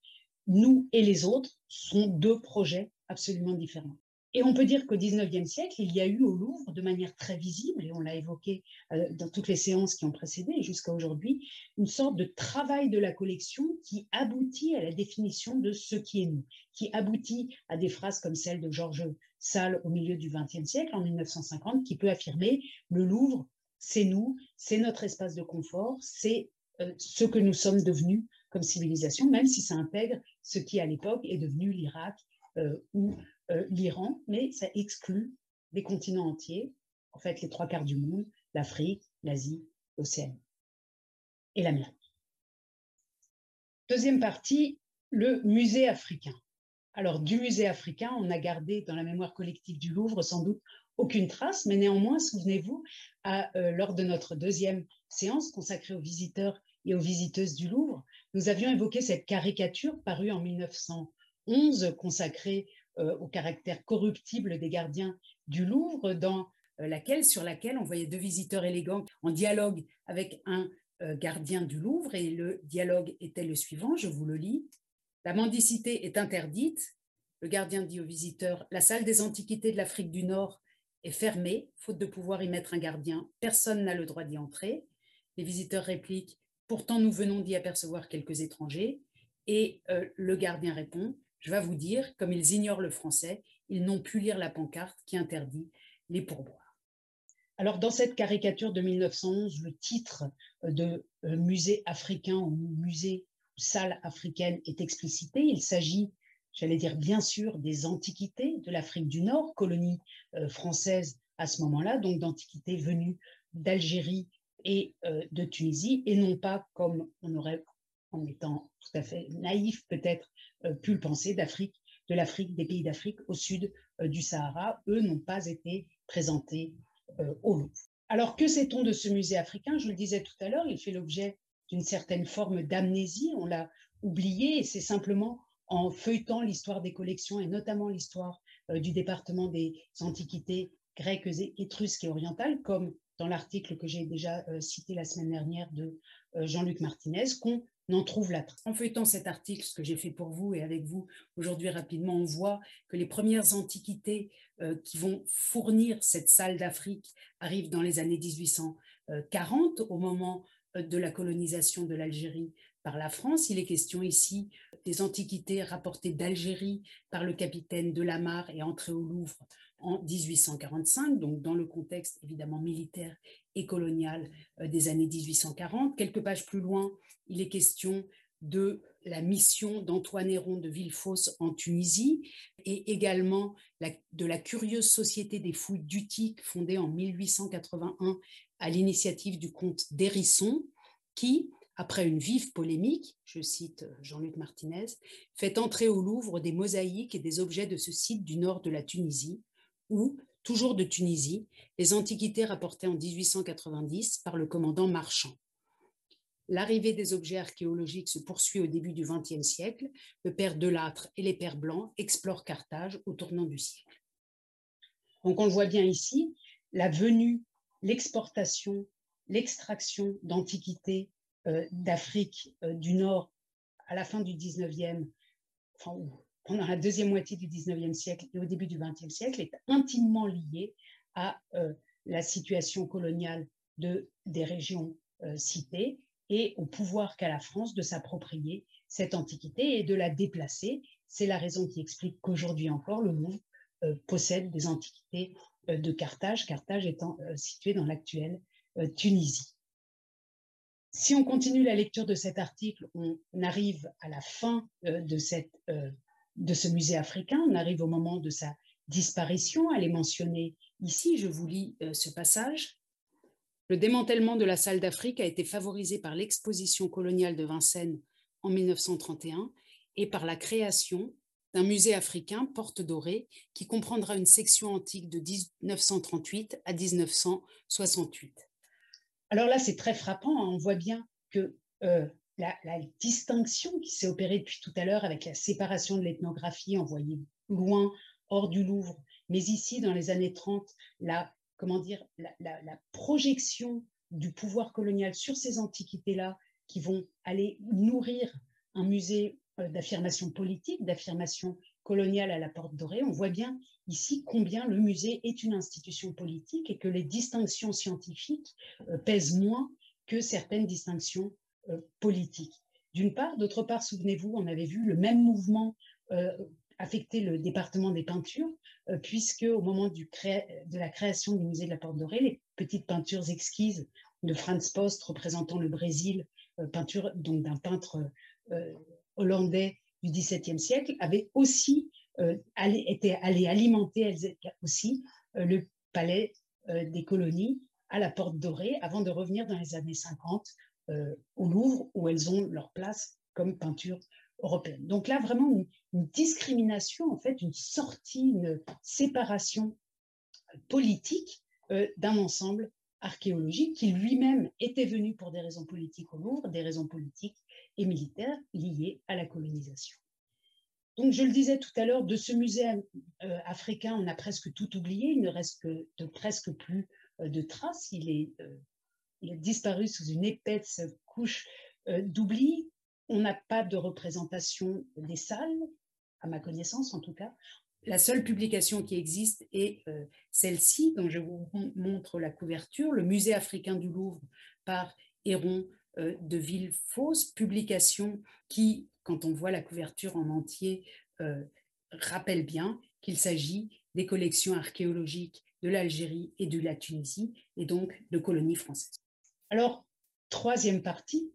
nous et les autres sont deux projets absolument différents. Et on peut dire qu'au 19e siècle, il y a eu au Louvre, de manière très visible, et on l'a évoqué euh, dans toutes les séances qui ont précédé jusqu'à aujourd'hui, une sorte de travail de la collection qui aboutit à la définition de ce qui est nous, qui aboutit à des phrases comme celle de Georges Salle au milieu du 20e siècle, en 1950, qui peut affirmer le Louvre c'est nous, c'est notre espace de confort, c'est euh, ce que nous sommes devenus comme civilisation, même si ça intègre ce qui à l'époque est devenu l'Irak euh, ou euh, l'Iran, mais ça exclut des continents entiers, en fait les trois quarts du monde, l'Afrique, l'Asie, l'Océanie et l'Amérique. Deuxième partie, le musée africain. Alors, du musée africain, on a gardé dans la mémoire collective du Louvre sans doute aucune trace, mais néanmoins, souvenez-vous, euh, lors de notre deuxième séance consacrée aux visiteurs et aux visiteuses du Louvre, nous avions évoqué cette caricature parue en 1911 consacrée au caractère corruptible des gardiens du Louvre, dans euh, laquelle, sur laquelle on voyait deux visiteurs élégants en dialogue avec un gardien du Louvre, et le dialogue était le suivant, je vous le lis. La mendicité est interdite. Le gardien dit aux visiteurs, la salle des antiquités de l'Afrique du Nord est fermée, faute de pouvoir y mettre un gardien. Personne n'a le droit d'y entrer. Les visiteurs répliquent Pourtant, nous venons d'y apercevoir quelques étrangers. Et euh, le gardien répond Je vais vous dire, comme ils ignorent le français, ils n'ont pu lire la pancarte qui interdit les pourboires. Alors, dans cette caricature de 1911, le titre euh, de euh, musée africain ou musée ou salle africaine est explicité. Il s'agit j'allais dire bien sûr des antiquités de l'Afrique du Nord, colonie euh, française à ce moment-là, donc d'antiquités venues d'Algérie et de Tunisie, et non pas comme on aurait, en étant tout à fait naïf peut-être, euh, pu le penser, d'Afrique, de l'Afrique, des pays d'Afrique au sud du Sahara. Eux n'ont pas été présentés au Louvre. Alors que sait-on de ce musée africain? Je le disais tout à l'heure, il fait l'objet d'une certaine forme d'amnésie, on l'a oublié, et c'est simplement en feuilletant l'histoire des collections et notamment l'histoire euh, du département des antiquités grecques, étrusques et orientales, comme dans l'article que j'ai déjà euh, cité la semaine dernière de euh, Jean-Luc Martinez, qu'on en trouve la trace. En feuilletant cet article, ce que j'ai fait pour vous et avec vous aujourd'hui rapidement, on voit que les premières antiquités qui vont fournir cette salle d'Afrique arrivent dans les années 1840, au moment de la colonisation de l'Algérie par la France. Il est question ici des antiquités rapportées d'Algérie par le capitaine de Lamar et entrées au Louvre en 1845, donc dans le contexte évidemment militaire et colonial euh, des années 1840. Quelques pages plus loin, il est question de la mission d'Antoine Héron de Villefosse en Tunisie et également de la curieuse société des fouilles d'Utique fondée en 1881 à l'initiative du comte d'Hérisson qui après une vive polémique, je cite Jean-Luc Martinez, fait entrer au Louvre des mosaïques et des objets de ce site du nord de la Tunisie, où, toujours de Tunisie, les antiquités rapportées en 1890 par le commandant Marchand. L'arrivée des objets archéologiques se poursuit au début du XXe siècle. Le père Delâtre et les pères Blancs explorent Carthage au tournant du siècle. Donc on le voit bien ici, la venue, l'exportation, l'extraction d'antiquités euh, d'Afrique euh, du Nord à la fin du 19e, enfin, pendant la deuxième moitié du 19e siècle et au début du 20e siècle, est intimement liée à euh, la situation coloniale de, des régions citées et au pouvoir qu'a la France de s'approprier cette antiquité et de la déplacer. C'est la raison qui explique qu'aujourd'hui encore, le Louvre possède des antiquités de Carthage, Carthage étant située dans l'actuelle Tunisie. Si on continue la lecture de cet article, on arrive à la fin euh, de, cette, euh, de ce musée africain, on arrive au moment de sa disparition. Elle est mentionnée ici, je vous lis euh, ce passage. Le démantèlement de la salle d'Afrique a été favorisé par l'exposition coloniale de Vincennes en 1931 et par la création d'un musée africain, Porte Dorée, qui comprendra une section antique de 1938 à 1968. Alors là, c'est très frappant. Hein. On voit bien que euh, la, distinction qui s'est opérée depuis tout à l'heure avec la séparation de l'ethnographie envoyée loin, hors du Louvre, mais ici, dans les années 30, la, comment dire, la, projection du pouvoir colonial sur ces antiquités-là qui vont aller nourrir un musée euh, d'affirmation politique, d'affirmation coloniale à la porte dorée, on voit bien ici combien le musée est une institution politique et que les distinctions scientifiques euh, pèsent moins que certaines distinctions euh, politiques. D'une part, d'autre part, souvenez-vous, on avait vu le même mouvement euh, affecter le département des peintures, puisque au moment de la création du musée de la Porte Dorée, les petites peintures exquises de Franz Post représentant le Brésil, peinture donc d'un peintre hollandais du XVIIe siècle avaient aussi euh, été allées alimenter elles aussi euh, le palais euh, des colonies à la Porte Dorée avant de revenir dans les années 50 au Louvre où elles ont leur place comme peinture européenne. Donc là, vraiment une, discrimination, en fait, une sortie, une séparation politique d'un ensemble archéologique qui lui-même était venu pour des raisons politiques au Louvre, des raisons politiques et militaires liées à la colonisation. Donc, je le disais tout à l'heure, de ce musée euh, africain, on a presque tout oublié. Il ne reste presque plus euh, de traces. Il est, euh, il est, disparu sous une épaisse couche d'oubli. On n'a pas de représentation des salles, à ma connaissance en tout cas. La seule publication qui existe est celle-ci, dont je vous montre la couverture, le Musée africain du Louvre par Héron euh, de Villefausse, publication qui, quand on voit la couverture en entier, euh, rappelle bien qu'il s'agit des collections archéologiques de l'Algérie et de la Tunisie, et donc de colonies françaises. Alors, troisième partie,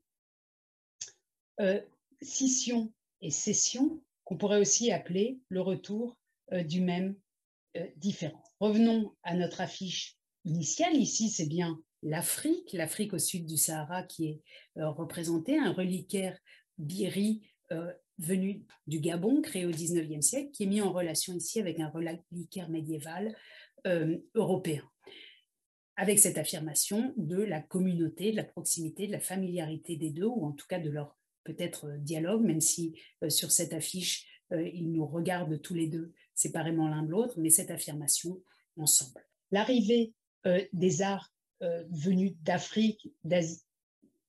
euh, scission et cession, qu'on pourrait aussi appeler le retour du même différent. Revenons à notre affiche initiale. Ici, c'est bien l'Afrique, l'Afrique au sud du Sahara qui est euh, représentée, un reliquaire biri euh, venu du Gabon, créé au XIXe siècle, qui est mis en relation ici avec un reliquaire médiéval euh, européen. Avec cette affirmation de la communauté, de la proximité, de la familiarité des deux, ou en tout cas de leur peut-être dialogue, même si sur cette affiche, ils nous regardent tous les deux séparément l'un de l'autre, mais cette affirmation ensemble. L'arrivée des arts euh, venus d'Afrique,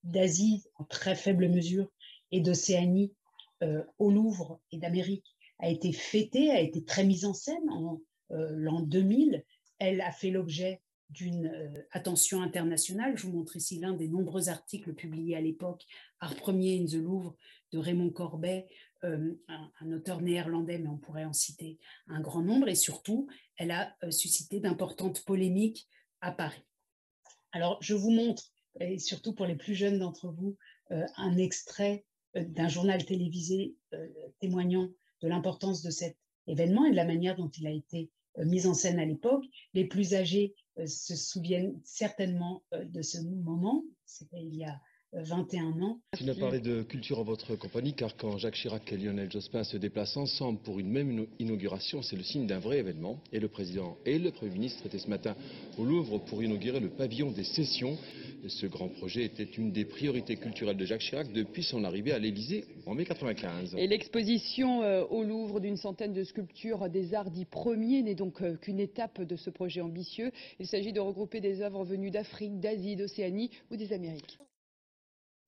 d'Asie en très faible mesure et d'Océanie euh, au Louvre et d'Amérique a été fêtée, a été très mise en scène en euh, l'an 2000. Elle a fait l'objet d'une attention internationale. Je vous montre ici l'un des nombreux articles publiés à l'époque, Art premier in the Louvre de Raymond Corbet, un, un, auteur néerlandais, mais on pourrait en citer un grand nombre. Et surtout, elle a suscité d'importantes polémiques à Paris. Alors, je vous montre, et surtout pour les plus jeunes d'entre vous, euh, un extrait euh, d'un journal télévisé euh, témoignant de l'importance de cet événement et de la manière dont il a été mis en scène à l'époque. Les plus âgés se souviennent certainement de ce moment, c'était il y a 21 ans. Tu as parlé de culture en votre compagnie, car quand Jacques Chirac et Lionel Jospin se déplacent ensemble pour une même inauguration, c'est le signe d'un vrai événement. Et le président et le Premier ministre étaient ce matin au Louvre pour inaugurer le pavillon des sessions. Ce grand projet était une des priorités culturelles de Jacques Chirac depuis son arrivée à l'Élysée en mai 95. Et l'exposition euh, au Louvre d'une centaine de sculptures des arts dits premiers n'est donc euh, qu'une étape de ce projet ambitieux. Il s'agit de regrouper des œuvres venues d'Afrique, d'Asie, d'Océanie ou des Amériques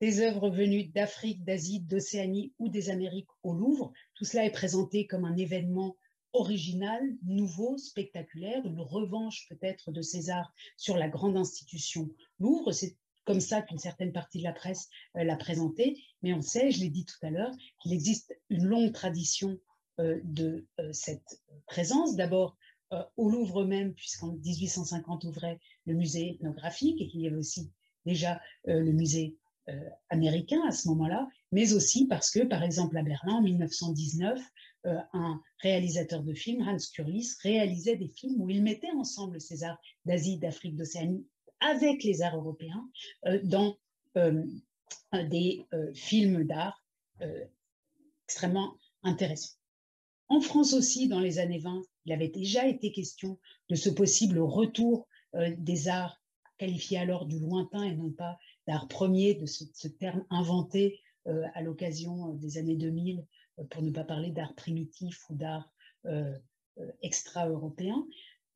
des œuvres venues d'Afrique, d'Asie, d'Océanie ou des Amériques au Louvre. Tout cela est présenté comme un événement original, nouveau, spectaculaire, une revanche peut-être de César sur la grande institution Louvre. C'est comme ça qu'une certaine partie de la presse euh, l'a présenté. Mais on sait, je l'ai dit tout à l'heure, qu'il existe une longue tradition euh, de euh, cette présence. D'abord au Louvre même, puisqu'en 1850 ouvrait le musée ethnographique et qu'il y avait aussi déjà le musée euh, américain à ce moment-là, mais aussi parce que, par exemple, à Berlin, en 1919, euh, un réalisateur de films, Hans Kurlis, réalisait des films où il mettait ensemble ces arts d'Asie, d'Afrique, d'Océanie avec les arts européens euh, dans des films d'art extrêmement intéressants. En France aussi, dans les années 20, il avait déjà été question de ce possible retour des arts qualifiés alors du lointain et non pas d'art premier, de ce, terme inventé euh, à l'occasion euh, des années 2000, euh, pour ne pas parler d'art primitif ou d'art extra-européen.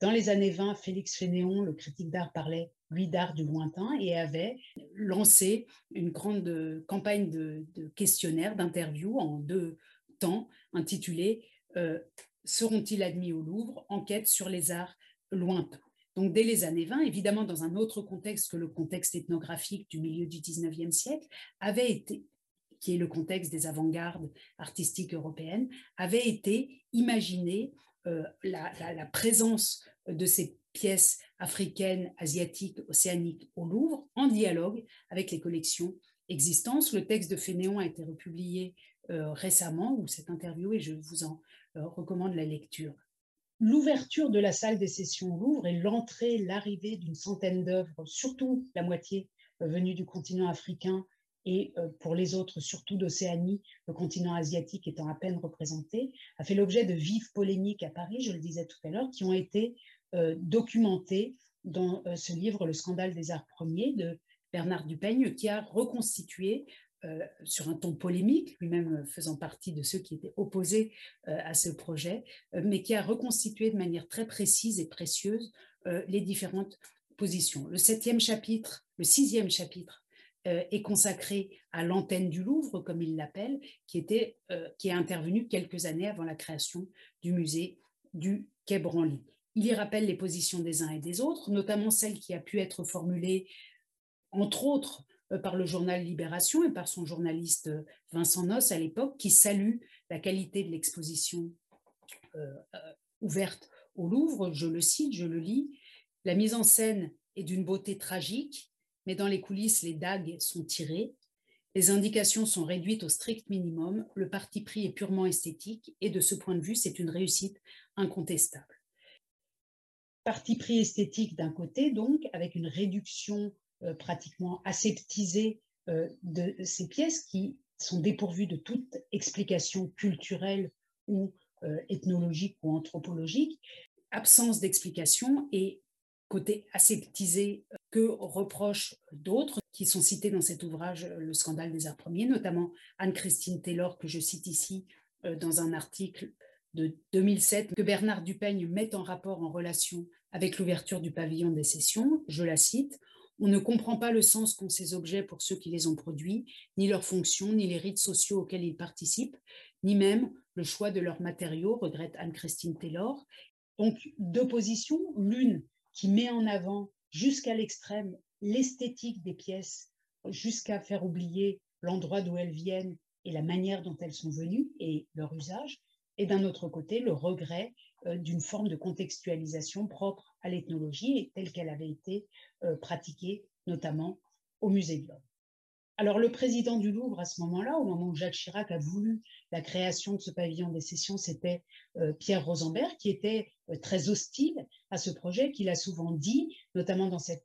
Dans les années 20, Félix Fénéon, le critique d'art, parlait, lui, d'art du lointain et avait lancé une grande campagne de, questionnaires, d'interviews en deux temps, intitulée Seront-ils admis au Louvre? Enquête sur les arts lointains. Donc dès les années 20, évidemment dans un autre contexte que le contexte ethnographique du milieu du 19e siècle, avait été qui est le contexte des avant-gardes artistiques européennes, avait été imaginé euh, la, présence de ces pièces africaines, asiatiques, océaniques au Louvre en dialogue avec les collections existantes. Le texte de Fénéon a été republié euh, récemment, ou cette interview, et je vous en euh, recommande la lecture l'ouverture de la salle des sessions au Louvre et l'entrée, l'arrivée d'une centaine d'œuvres, surtout la moitié euh, venues du continent africain et euh, pour les autres, surtout d'Océanie, le continent asiatique étant à peine représenté, a fait l'objet de vives polémiques à Paris, je le disais tout à l'heure, qui ont été euh, documentées dans ce livre Le scandale des arts premiers de Bernard Dupeigne, qui a reconstitué euh, sur un ton polémique, lui-même euh, faisant partie de ceux qui étaient opposés euh, à ce projet, mais qui a reconstitué de manière très précise et précieuse les différentes positions. Le septième chapitre, le sixième chapitre est consacré à l'antenne du Louvre, comme il l'appelle, qui, qui est intervenue quelques années avant la création du musée du Quai Branly. Il y rappelle les positions des uns et des autres, notamment celle qui a pu être formulée, entre autres, par le journal Libération et par son journaliste euh, Vincent Noss à l'époque, qui salue la qualité de l'exposition euh, ouverte au Louvre. Je le cite, je le lis. La mise en scène est d'une beauté tragique, mais dans les coulisses, les dagues sont tirées. Les indications sont réduites au strict minimum. Le parti pris est purement esthétique et de ce point de vue, c'est une réussite incontestable. Parti pris esthétique d'un côté, donc, avec une réduction euh, pratiquement aseptisée euh, de ces pièces qui sont dépourvues de toute explication culturelle ou euh, ethnologique ou anthropologique, absence d'explication et côté aseptisé que reprochent d'autres qui sont cités dans cet ouvrage Le scandale des arts premiers, notamment Anne-Christine Taylor, que je cite ici dans un article de 2007, que Bernard Dupeigne met en rapport en relation avec l'ouverture du pavillon des sessions. Je la cite on ne comprend pas le sens qu'ont ces objets pour ceux qui les ont produits, ni leur fonction, ni les rites sociaux auxquels ils participent, ni même le choix de leurs matériaux, regrette Anne-Christine Taylor. Donc, deux positions, l'une qui met en avant jusqu'à l'extrême l'esthétique des pièces, jusqu'à faire oublier l'endroit d'où elles viennent et la manière dont elles sont venues et leur usage, et d'un autre côté, le regret d'une forme de contextualisation propre à l'ethnologie et telle qu'elle avait été euh, pratiquée notamment au musée de l'Homme. Alors le président du Louvre à ce moment-là, au moment où Jacques Chirac a voulu la création de ce pavillon des sessions, c'était euh, Pierre Rosenberg qui était très hostile à ce projet, qu'il a souvent dit, notamment dans cette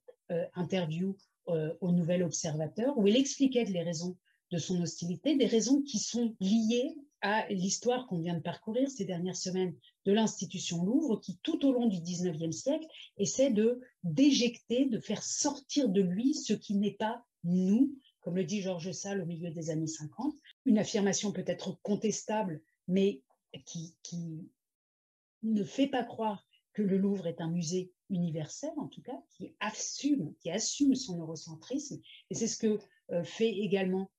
interview au Nouvel Observateur, où il expliquait les raisons de son hostilité, des raisons qui sont liées à l'histoire qu'on vient de parcourir ces dernières semaines de l'institution Louvre, qui tout au long du 19e siècle essaie de d'éjecter, de faire sortir de lui ce qui n'est pas nous, comme le dit Georges Sall au milieu des années 50, une affirmation peut-être contestable, mais qui, ne fait pas croire que le Louvre est un musée universel, en tout cas, qui assume, qui assume son eurocentrisme. Et c'est ce que euh, fait également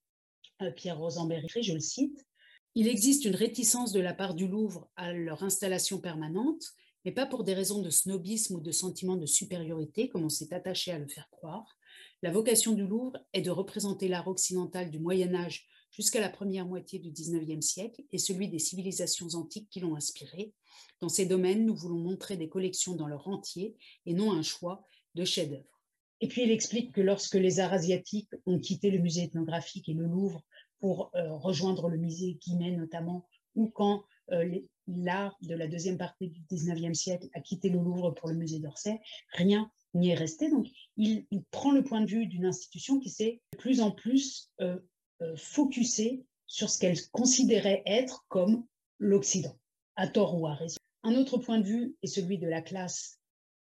euh, Pierre Rosenberg, je le cite. Il existe une réticence de la part du Louvre à leur installation permanente, mais pas pour des raisons de snobisme ou de sentiment de supériorité, comme on s'est attaché à le faire croire. La vocation du Louvre est de représenter l'art occidental du Moyen Âge jusqu'à la première moitié du XIXe siècle et celui des civilisations antiques qui l'ont inspiré. Dans ces domaines, nous voulons montrer des collections dans leur entier et non un choix de chefs-d'œuvre. Et puis il explique que lorsque les arts asiatiques ont quitté le musée ethnographique et le Louvre pour euh, rejoindre le musée Guimet notamment, ou quand euh, l'art de la deuxième partie du XIXe siècle a quitté le Louvre pour le musée d'Orsay, rien n'y est resté. Donc il, prend le point de vue d'une institution qui s'est de plus en plus euh, euh, sur ce qu'elle considérait être comme l'Occident, à tort ou à raison. Un autre point de vue est celui de la classe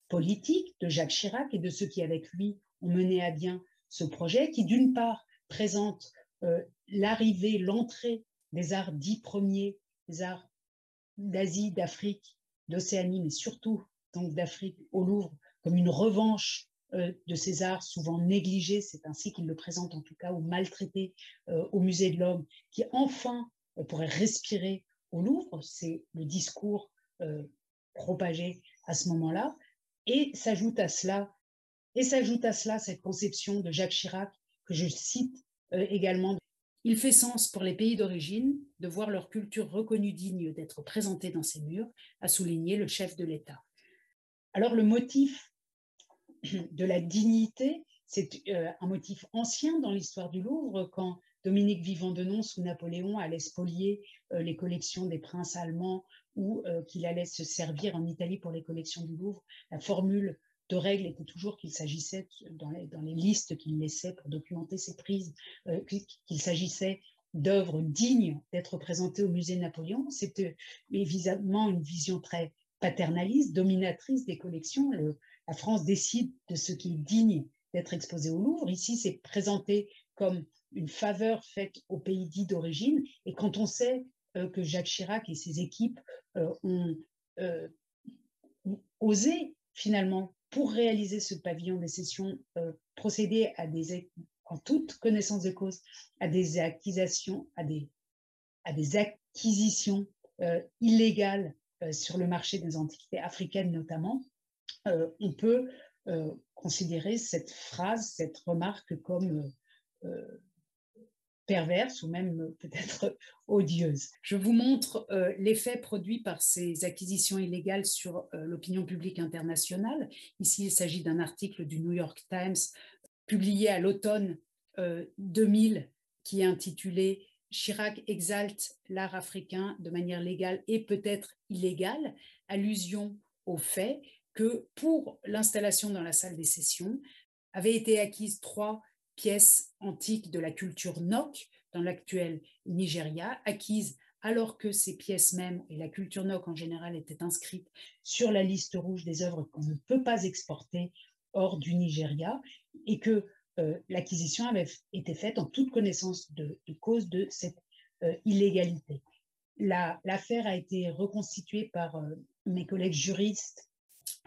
politique de Jacques Chirac et de ceux qui, avec lui, ont mené à bien ce projet, qui, d'une part, présente l'arrivée, l'entrée des arts dits premiers, des arts d'Asie, d'Afrique, d'Océanie, mais surtout donc d'Afrique au Louvre, comme une revanche euh, de ces arts souvent négligés, c'est ainsi qu'il le présente en tout cas, ou maltraités euh, au musée de l'homme, qui enfin euh, pourrait respirer au Louvre, c'est le discours propagé à ce moment-là, et s'ajoute à cela, et s'ajoute à cela cette conception de Jacques Chirac que je cite également. Il fait sens pour les pays d'origine de voir leur culture reconnue digne d'être présentée dans ces murs, a souligné le chef de l'État. Alors le motif de la dignité. C'est euh, un motif ancien dans l'histoire du Louvre, quand Dominique Vivant-Denon, sous Napoléon, allait spolier euh, les collections des princes allemands ou euh, qu'il allait se servir en Italie pour les collections du Louvre. La formule de règle était toujours qu'il s'agissait, dans les, listes qu'il laissait pour documenter ses prises, qu'il s'agissait d'œuvres dignes d'être présentées au musée Napoléon. C'était évidemment une vision très paternaliste, dominatrice des collections. Le, la France décide de ce qui est digne d'être exposé au Louvre. Ici, c'est présenté comme une faveur faite au pays dit d'origine. Et quand on sait euh, que Jacques Chirac et ses équipes euh, ont, euh, osé finalement, pour réaliser ce pavillon des sessions, procéder à des, en toute connaissance de cause, à des acquisitions, à des, à des acquisitions illégales sur le marché des antiquités africaines notamment, euh, on peut euh, considérer cette phrase, cette remarque comme euh, perverse ou même peut-être odieuse. Je vous montre l'effet produit par ces acquisitions illégales sur l'opinion publique internationale. Ici, il s'agit d'un article du New York Times publié à l'automne 2000 qui est intitulé Chirac exalte l'art africain de manière légale et peut-être illégale, allusion au fait que pour l'installation dans la salle des sessions, avaient été acquises trois pièces antiques de la culture Nok dans l'actuel Nigeria, acquises alors que ces pièces mêmes et la culture Nok en général étaient inscrites sur la liste rouge des œuvres qu'on ne peut pas exporter hors du Nigeria, et que euh, l'acquisition avait été faite en toute connaissance de, cause de cette euh, illégalité. L'affaire a été reconstituée par euh, mes collègues juristes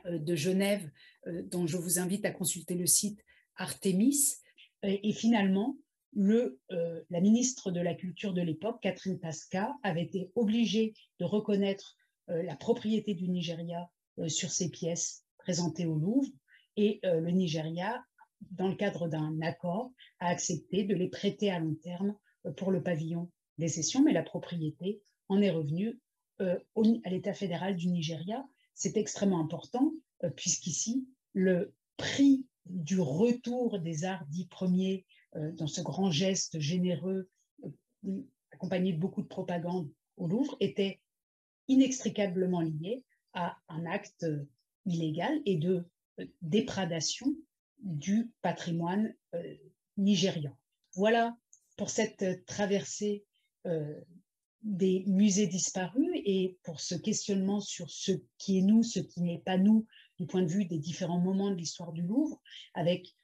de Genève, dont je vous invite à consulter le site Artemis. Et, finalement, le, euh, la ministre de la Culture de l'époque, Catherine Pasca, avait été obligée de reconnaître la propriété du Nigeria sur ces pièces présentées au Louvre. Et le Nigeria, dans le cadre d'un accord, a accepté de les prêter à long terme pour le pavillon des sessions, mais la propriété en est revenue à l'État fédéral du Nigeria c'est extrêmement important, euh, puisqu'ici, le prix du retour des arts dits premiers euh, dans ce grand geste généreux, euh, accompagné de beaucoup de propagande au Louvre, était inextricablement lié à un acte illégal et de dépradation du patrimoine nigérian. Voilà pour cette traversée des musées disparus et pour ce questionnement sur ce qui est nous, ce qui n'est pas nous, du point de vue des différents moments de l'histoire du Louvre, avec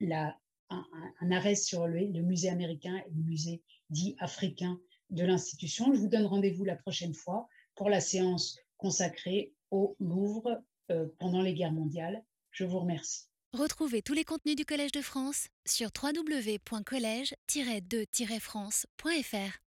la, un, arrêt sur le, musée américain et le musée dit africain de l'institution. Je vous donne rendez-vous la prochaine fois pour la séance consacrée au Louvre pendant les guerres mondiales. Je vous remercie. Retrouvez tous les contenus du Collège de France sur www.colège-2-france.fr.